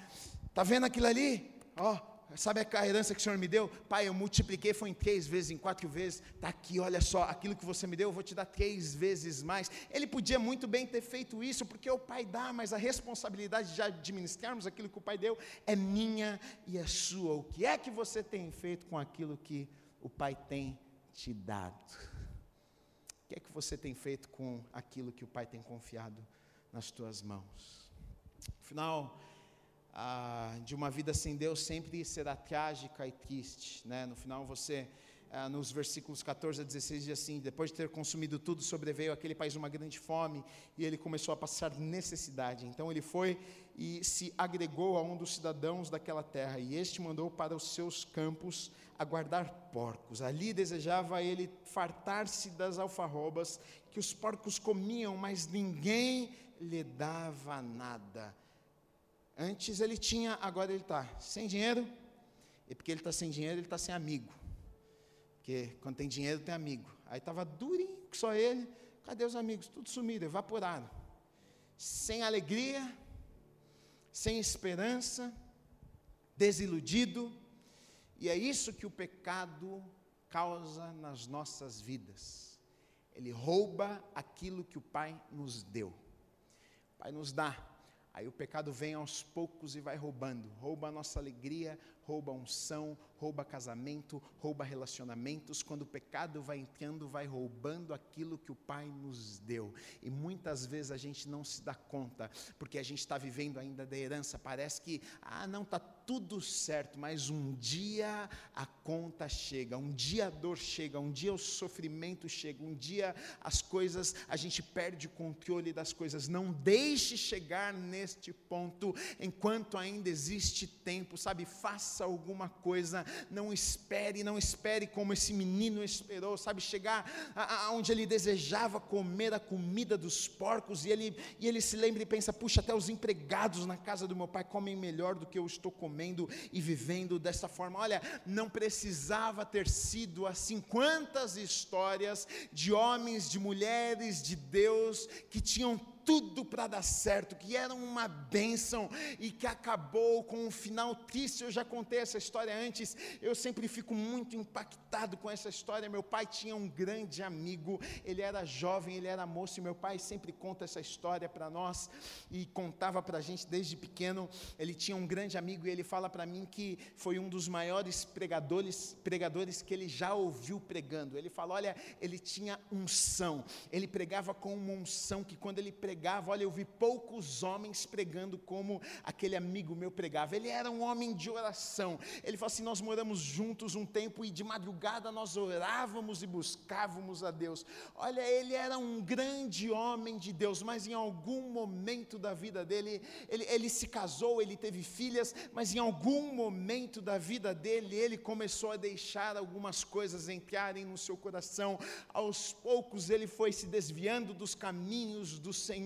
Tá vendo aquilo ali? Ó, oh, sabe a herança que o Senhor me deu? Pai, eu multipliquei, foi em três vezes, em quatro vezes. Tá aqui, olha só, aquilo que você me deu, eu vou te dar três vezes mais. Ele podia muito bem ter feito isso, porque o pai dá, mas a responsabilidade de administrarmos aquilo que o pai deu é minha e é sua. O que é que você tem feito com aquilo que o pai tem te dado? Que é que você tem feito com aquilo que o Pai tem confiado nas tuas mãos? Afinal, ah, de uma vida sem Deus sempre será trágica e triste, né? No final você ah, nos versículos 14 a 16 diz assim: Depois de ter consumido tudo, sobreveio aquele país uma grande fome e ele começou a passar necessidade. Então ele foi e se agregou a um dos cidadãos daquela terra, e este mandou para os seus campos a guardar porcos. Ali desejava ele fartar-se das alfarrobas que os porcos comiam, mas ninguém lhe dava nada. Antes ele tinha, agora ele está sem dinheiro, e porque ele está sem dinheiro, ele está sem amigo. Porque quando tem dinheiro, tem amigo. Aí estava durinho, só ele. Cadê os amigos? Tudo sumido, evaporado. Sem alegria, sem esperança, desiludido. E é isso que o pecado causa nas nossas vidas. Ele rouba aquilo que o Pai nos deu. O Pai nos dá. Aí o pecado vem aos poucos e vai roubando. Rouba a nossa alegria, rouba unção, rouba casamento, rouba relacionamentos. Quando o pecado vai entrando, vai roubando aquilo que o Pai nos deu. E muitas vezes a gente não se dá conta, porque a gente está vivendo ainda da herança. Parece que, ah, não, está tudo certo, mas um dia a conta chega, um dia a dor chega, um dia o sofrimento chega, um dia as coisas, a gente perde o controle das coisas. Não deixe chegar neste ponto enquanto ainda existe tempo, sabe? Faça alguma coisa não espere, não espere como esse menino esperou, sabe, chegar aonde ele desejava comer a comida dos porcos, e ele, e ele se lembra e pensa: puxa, até os empregados na casa do meu pai comem melhor do que eu estou comendo e vivendo dessa forma. Olha, não precisava ter sido assim. Quantas histórias de homens, de mulheres de Deus que tinham tudo para dar certo, que era uma bênção e que acabou com um final triste. Eu já contei essa história antes, eu sempre fico muito impactado com essa história. Meu pai tinha um grande amigo, ele era jovem, ele era moço, e meu pai sempre conta essa história para nós e contava para a gente desde pequeno. Ele tinha um grande amigo e ele fala para mim que foi um dos maiores pregadores, pregadores que ele já ouviu pregando. Ele fala: olha, ele tinha unção, ele pregava com uma unção que quando ele pregava, pregava. Olha, eu vi poucos homens pregando como aquele amigo meu pregava. Ele era um homem de oração. Ele falou assim: Nós moramos juntos um tempo e de madrugada nós orávamos e buscávamos a Deus. Olha, ele era um grande homem de Deus, mas em algum momento da vida dele, ele, ele se casou, ele teve filhas, mas em algum momento da vida dele, ele começou a deixar algumas coisas entrarem no seu coração. Aos poucos ele foi se desviando dos caminhos do Senhor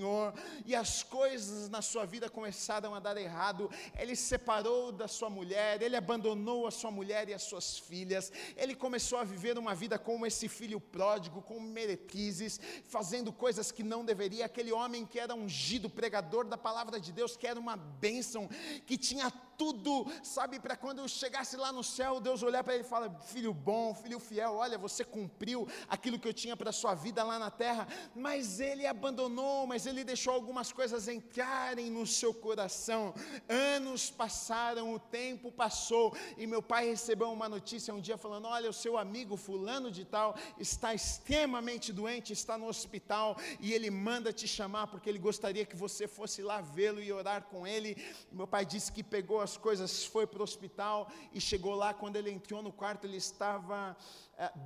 e as coisas na sua vida começaram a dar errado. Ele se separou da sua mulher, ele abandonou a sua mulher e as suas filhas. Ele começou a viver uma vida como esse filho pródigo, como meretrises, fazendo coisas que não deveria. Aquele homem que era ungido, pregador da palavra de Deus, que era uma bênção, que tinha tudo, sabe, para quando eu chegasse lá no céu, Deus olhar para ele e falar: Filho bom, filho fiel, olha, você cumpriu aquilo que eu tinha para a sua vida lá na terra, mas ele abandonou, mas ele deixou algumas coisas entrarem no seu coração. Anos passaram, o tempo passou, e meu pai recebeu uma notícia um dia falando: Olha, o seu amigo Fulano de Tal está extremamente doente, está no hospital, e ele manda te chamar porque ele gostaria que você fosse lá vê-lo e orar com ele. Meu pai disse que pegou as coisas, foi para o hospital e chegou lá. Quando ele entrou no quarto, ele estava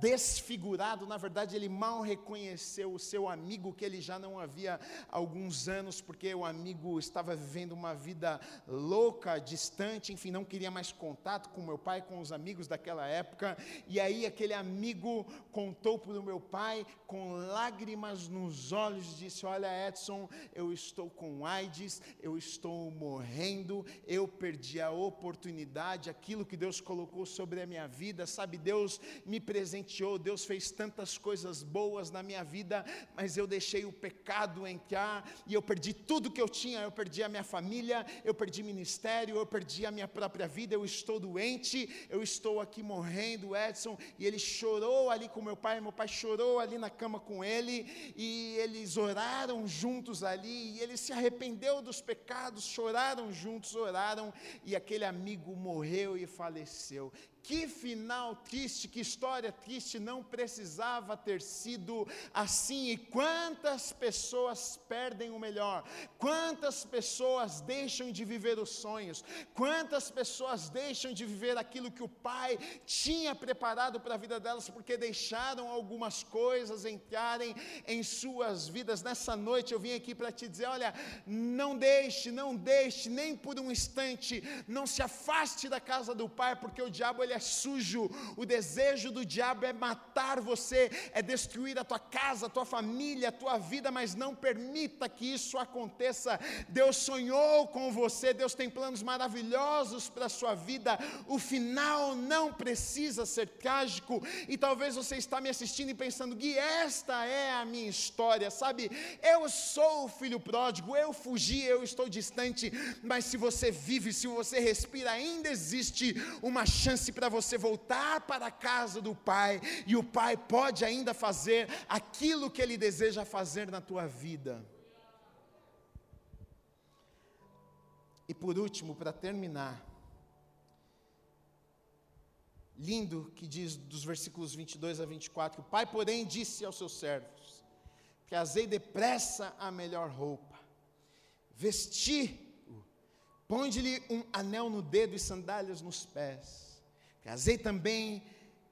desfigurado, na verdade ele mal reconheceu o seu amigo que ele já não havia alguns anos, porque o amigo estava vivendo uma vida louca, distante, enfim, não queria mais contato com meu pai, com os amigos daquela época, e aí aquele amigo contou para o meu pai, com lágrimas nos olhos, disse: Olha, Edson, eu estou com AIDS, eu estou morrendo, eu perdi a oportunidade, aquilo que Deus colocou sobre a minha vida, sabe, Deus me presenteou presenteou, Deus fez tantas coisas boas na minha vida, mas eu deixei o pecado entrar e eu perdi tudo que eu tinha. Eu perdi a minha família, eu perdi ministério, eu perdi a minha própria vida. Eu estou doente, eu estou aqui morrendo, Edson. E ele chorou ali com meu pai, meu pai chorou ali na cama com ele, e eles oraram juntos ali, e ele se arrependeu dos pecados, choraram juntos, oraram, e aquele amigo morreu e faleceu. Que final triste, que história triste, não precisava ter sido assim. E quantas pessoas perdem o melhor, quantas pessoas deixam de viver os sonhos, quantas pessoas deixam de viver aquilo que o Pai tinha preparado para a vida delas, porque deixaram algumas coisas entrarem em suas vidas. Nessa noite eu vim aqui para te dizer: olha, não deixe, não deixe, nem por um instante, não se afaste da casa do Pai, porque o diabo ele ele é sujo. O desejo do diabo é matar você, é destruir a tua casa, a tua família, a tua vida, mas não permita que isso aconteça. Deus sonhou com você, Deus tem planos maravilhosos para a sua vida. O final não precisa ser trágico. E talvez você está me assistindo e pensando: "Gui, esta é a minha história", sabe? Eu sou o filho pródigo, eu fugi, eu estou distante, mas se você vive, se você respira, ainda existe uma chance para para você voltar para a casa do Pai, e o Pai pode ainda fazer aquilo que Ele deseja fazer na tua vida. E por último, para terminar, lindo que diz dos versículos 22 a 24: O pai, porém, disse aos seus servos: Trazei depressa a melhor roupa, vesti-o, ponde-lhe um anel no dedo e sandálias nos pés Casei também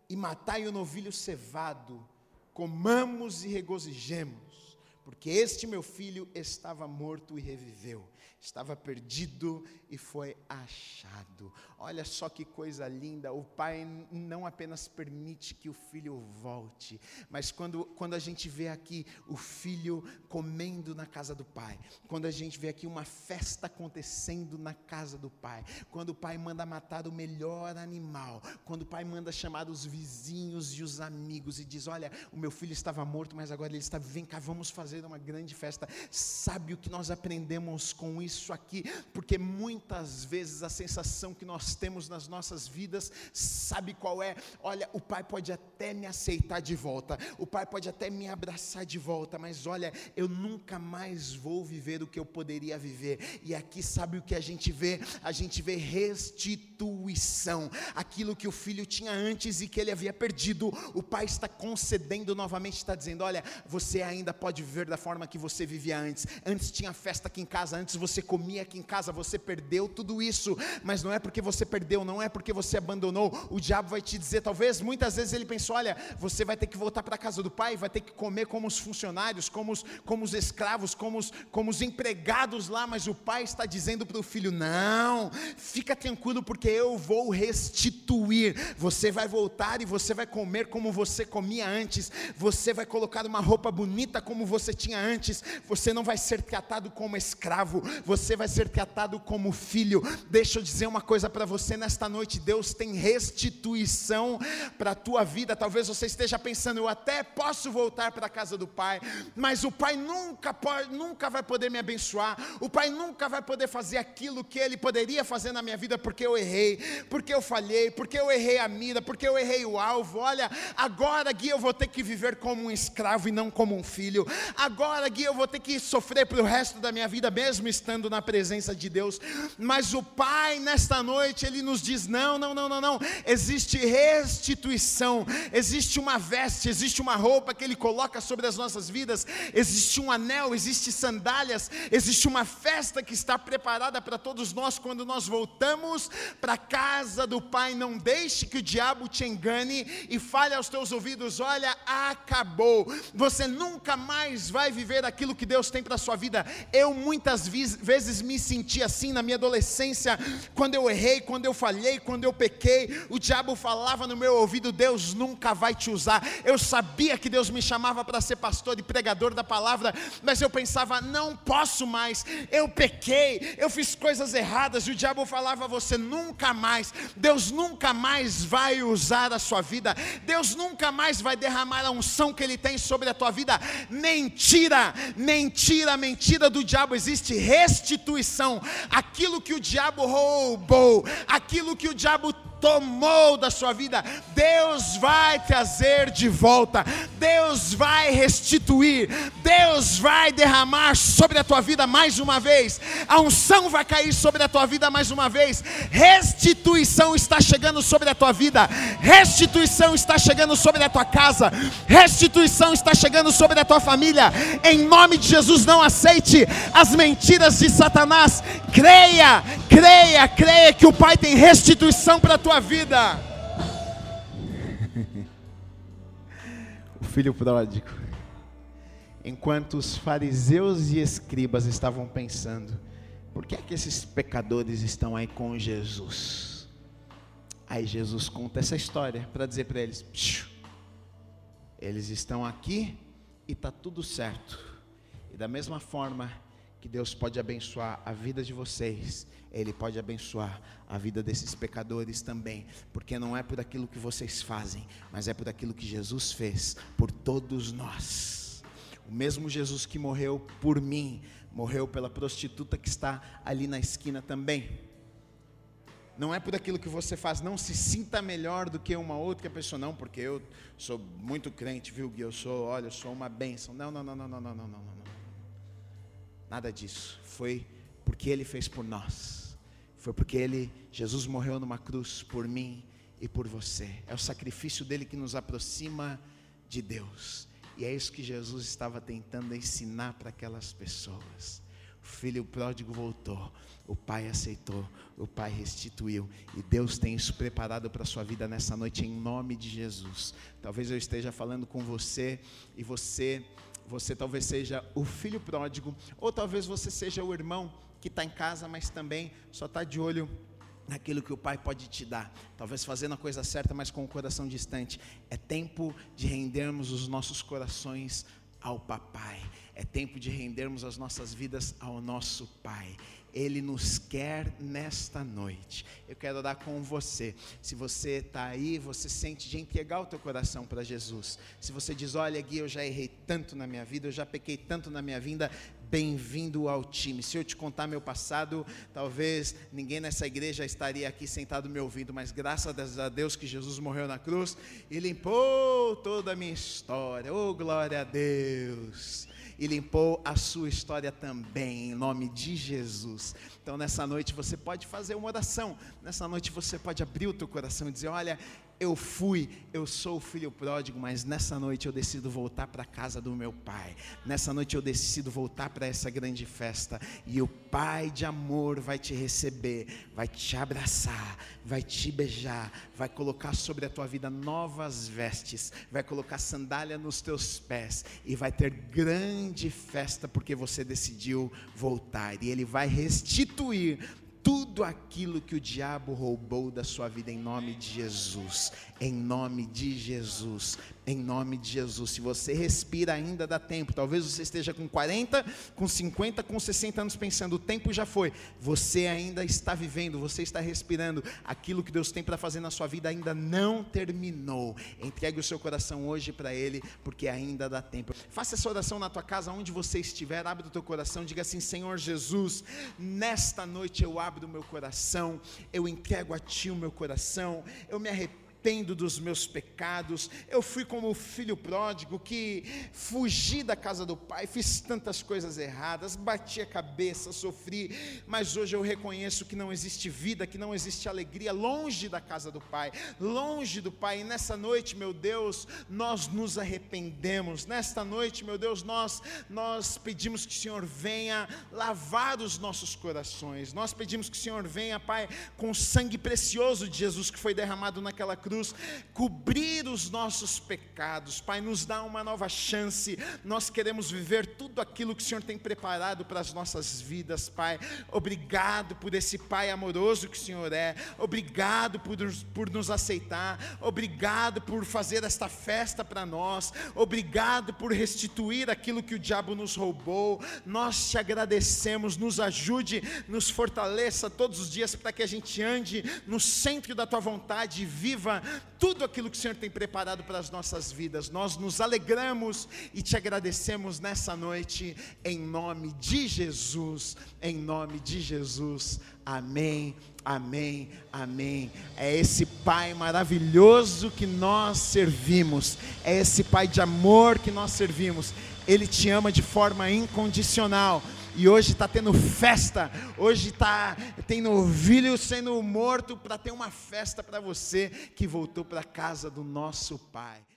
e matai o novilho cevado, comamos e regozijemos, porque este meu filho estava morto e reviveu, estava perdido e foi achado. Olha só que coisa linda, o pai não apenas permite que o filho volte, mas quando, quando a gente vê aqui o filho comendo na casa do pai, quando a gente vê aqui uma festa acontecendo na casa do pai, quando o pai manda matar o melhor animal, quando o pai manda chamar os vizinhos e os amigos e diz: Olha, o meu filho estava morto, mas agora ele está, vem cá, vamos fazer uma grande festa. Sabe o que nós aprendemos com isso aqui? Porque muitas vezes a sensação que nós temos nas nossas vidas, sabe qual é? Olha, o pai pode até me aceitar de volta, o pai pode até me abraçar de volta, mas olha, eu nunca mais vou viver o que eu poderia viver. E aqui sabe o que a gente vê? A gente vê restituição, aquilo que o filho tinha antes e que ele havia perdido, o pai está concedendo novamente, está dizendo: olha, você ainda pode viver da forma que você vivia antes. Antes tinha festa aqui em casa, antes você comia aqui em casa, você perdeu tudo isso, mas não é porque você perdeu, não é porque você abandonou. O diabo vai te dizer, talvez muitas vezes ele pensou: olha, você vai ter que voltar para a casa do pai, vai ter que comer como os funcionários, como os, como os escravos, como os, como os empregados lá, mas o pai está dizendo para o filho: não, fica tranquilo, porque eu vou restituir. Você vai voltar e você vai comer como você comia antes, você vai colocar uma roupa bonita como você tinha antes, você não vai ser tratado como escravo, você vai ser tratado como filho. Deixa eu dizer uma coisa para você nesta noite: Deus tem restituição para a tua vida. Talvez você esteja pensando, eu até posso voltar para a casa do Pai, mas o Pai nunca, pode, nunca vai poder me abençoar, o Pai nunca vai poder fazer aquilo que Ele poderia fazer na minha vida, porque eu errei, porque eu falhei, porque eu errei a mira, porque eu errei o alvo. Olha, agora, Gui, eu vou ter que viver como um escravo e não como um filho. Agora, Gui, eu vou ter que sofrer para o resto da minha vida, mesmo estando na presença de Deus. Mas o Pai, nesta noite, Ele nos diz: não, não, não, não, não. Existe restituição, existe uma veste, existe uma roupa que Ele coloca sobre as nossas vidas, existe um anel, existe sandálias, existe uma festa que está preparada para todos nós quando nós voltamos para a casa do Pai. Não deixe que o diabo te engane e fale aos teus ouvidos: olha, acabou. Você nunca mais vai viver aquilo que Deus tem para a sua vida. Eu muitas vezes me senti assim na minha adolescência, quando eu errei, quando eu falhei, quando eu pequei. O diabo falava no meu ouvido: Deus nunca vai te usar. Eu sabia que Deus me chamava para ser pastor e pregador da palavra, mas eu pensava: não posso mais. Eu pequei, eu fiz coisas erradas. E o diabo falava: você nunca mais, Deus nunca mais vai usar a sua vida. Deus nunca mais vai derramar a unção que Ele tem sobre a tua vida. Mentira, mentira, mentira do diabo. Existe restituição. Aquilo que o diabo roubou, aquilo que o diabo tomou da sua vida, Deus vai trazer de volta, Deus vai restituir, Deus vai derramar sobre a tua vida mais uma vez, a unção vai cair sobre a tua vida mais uma vez, restituição está chegando sobre a tua vida, restituição está chegando sobre a tua casa, restituição está chegando sobre a tua família, em nome de Jesus, não aceite as mentiras de Satanás, creia, creia, creia que o Pai tem restituição para a tua tua vida. o filho pródigo. Enquanto os fariseus e escribas estavam pensando, por que é que esses pecadores estão aí com Jesus? Aí Jesus conta essa história para dizer para eles: eles estão aqui e está tudo certo. E da mesma forma que Deus pode abençoar a vida de vocês, Ele pode abençoar a vida desses pecadores também, porque não é por aquilo que vocês fazem, mas é por aquilo que Jesus fez por todos nós. O mesmo Jesus que morreu por mim, morreu pela prostituta que está ali na esquina também. Não é por aquilo que você faz, não se sinta melhor do que uma outra pessoa, não, porque eu sou muito crente, viu, Gui? Eu sou, olha, eu sou uma bênção. Não, não, não, não, não, não, não, não. Nada disso. Foi porque Ele fez por nós. Foi porque Ele, Jesus morreu numa cruz por mim e por você. É o sacrifício dele que nos aproxima de Deus. E é isso que Jesus estava tentando ensinar para aquelas pessoas. O filho pródigo voltou, o pai aceitou, o pai restituiu. E Deus tem isso preparado para a sua vida nessa noite, em nome de Jesus. Talvez eu esteja falando com você e você você talvez seja o filho pródigo, ou talvez você seja o irmão que está em casa, mas também só está de olho naquilo que o Pai pode te dar. Talvez fazendo a coisa certa, mas com o coração distante. É tempo de rendermos os nossos corações ao Papai. É tempo de rendermos as nossas vidas ao nosso Pai. Ele nos quer nesta noite. Eu quero orar com você. Se você está aí, você sente de entregar o teu coração para Jesus. Se você diz, olha, Gui, eu já errei tanto na minha vida, eu já pequei tanto na minha vida, bem-vindo ao time. Se eu te contar meu passado, talvez ninguém nessa igreja estaria aqui sentado me ouvindo, mas graças a Deus que Jesus morreu na cruz e limpou toda a minha história. Oh, glória a Deus! E limpou a sua história também, em nome de Jesus. Então, nessa noite você pode fazer uma oração, nessa noite você pode abrir o teu coração e dizer: Olha, eu fui, eu sou o filho pródigo, mas nessa noite eu decido voltar para a casa do meu pai. Nessa noite eu decido voltar para essa grande festa e o Pai de amor vai te receber, vai te abraçar, vai te beijar, vai colocar sobre a tua vida novas vestes, vai colocar sandália nos teus pés e vai ter grande festa porque você decidiu voltar e ele vai restituir tudo aquilo que o diabo roubou da sua vida em nome de Jesus, em nome de Jesus, em nome de Jesus. Se você respira ainda dá tempo. Talvez você esteja com 40, com 50, com 60 anos pensando, o tempo já foi. Você ainda está vivendo, você está respirando. Aquilo que Deus tem para fazer na sua vida ainda não terminou. Entregue o seu coração hoje para ele, porque ainda dá tempo. Faça essa oração na tua casa, onde você estiver, abre o teu coração, diga assim: Senhor Jesus, nesta noite eu abro o meu coração, eu entrego a ti o meu coração, eu me arrependo arrependo dos meus pecados. Eu fui como o filho pródigo que fugi da casa do pai, fiz tantas coisas erradas, bati a cabeça, sofri, mas hoje eu reconheço que não existe vida, que não existe alegria longe da casa do pai, longe do pai. E nessa noite, meu Deus, nós nos arrependemos. Nesta noite, meu Deus, nós nós pedimos que o Senhor venha lavar os nossos corações. Nós pedimos que o Senhor venha, Pai, com o sangue precioso de Jesus que foi derramado naquela cruz cruz, cobrir os nossos pecados. Pai, nos dá uma nova chance. Nós queremos viver tudo aquilo que o Senhor tem preparado para as nossas vidas, Pai. Obrigado por esse Pai amoroso que o Senhor é. Obrigado por, por nos aceitar. Obrigado por fazer esta festa para nós. Obrigado por restituir aquilo que o diabo nos roubou. Nós te agradecemos. Nos ajude, nos fortaleça todos os dias para que a gente ande no centro da tua vontade e tudo aquilo que o Senhor tem preparado para as nossas vidas. Nós nos alegramos e te agradecemos nessa noite, em nome de Jesus, em nome de Jesus. Amém, amém, amém. É esse Pai maravilhoso que nós servimos, é esse Pai de amor que nós servimos. Ele te ama de forma incondicional e hoje está tendo festa, hoje está tem novilho sendo morto para ter uma festa para você que voltou para a casa do nosso Pai.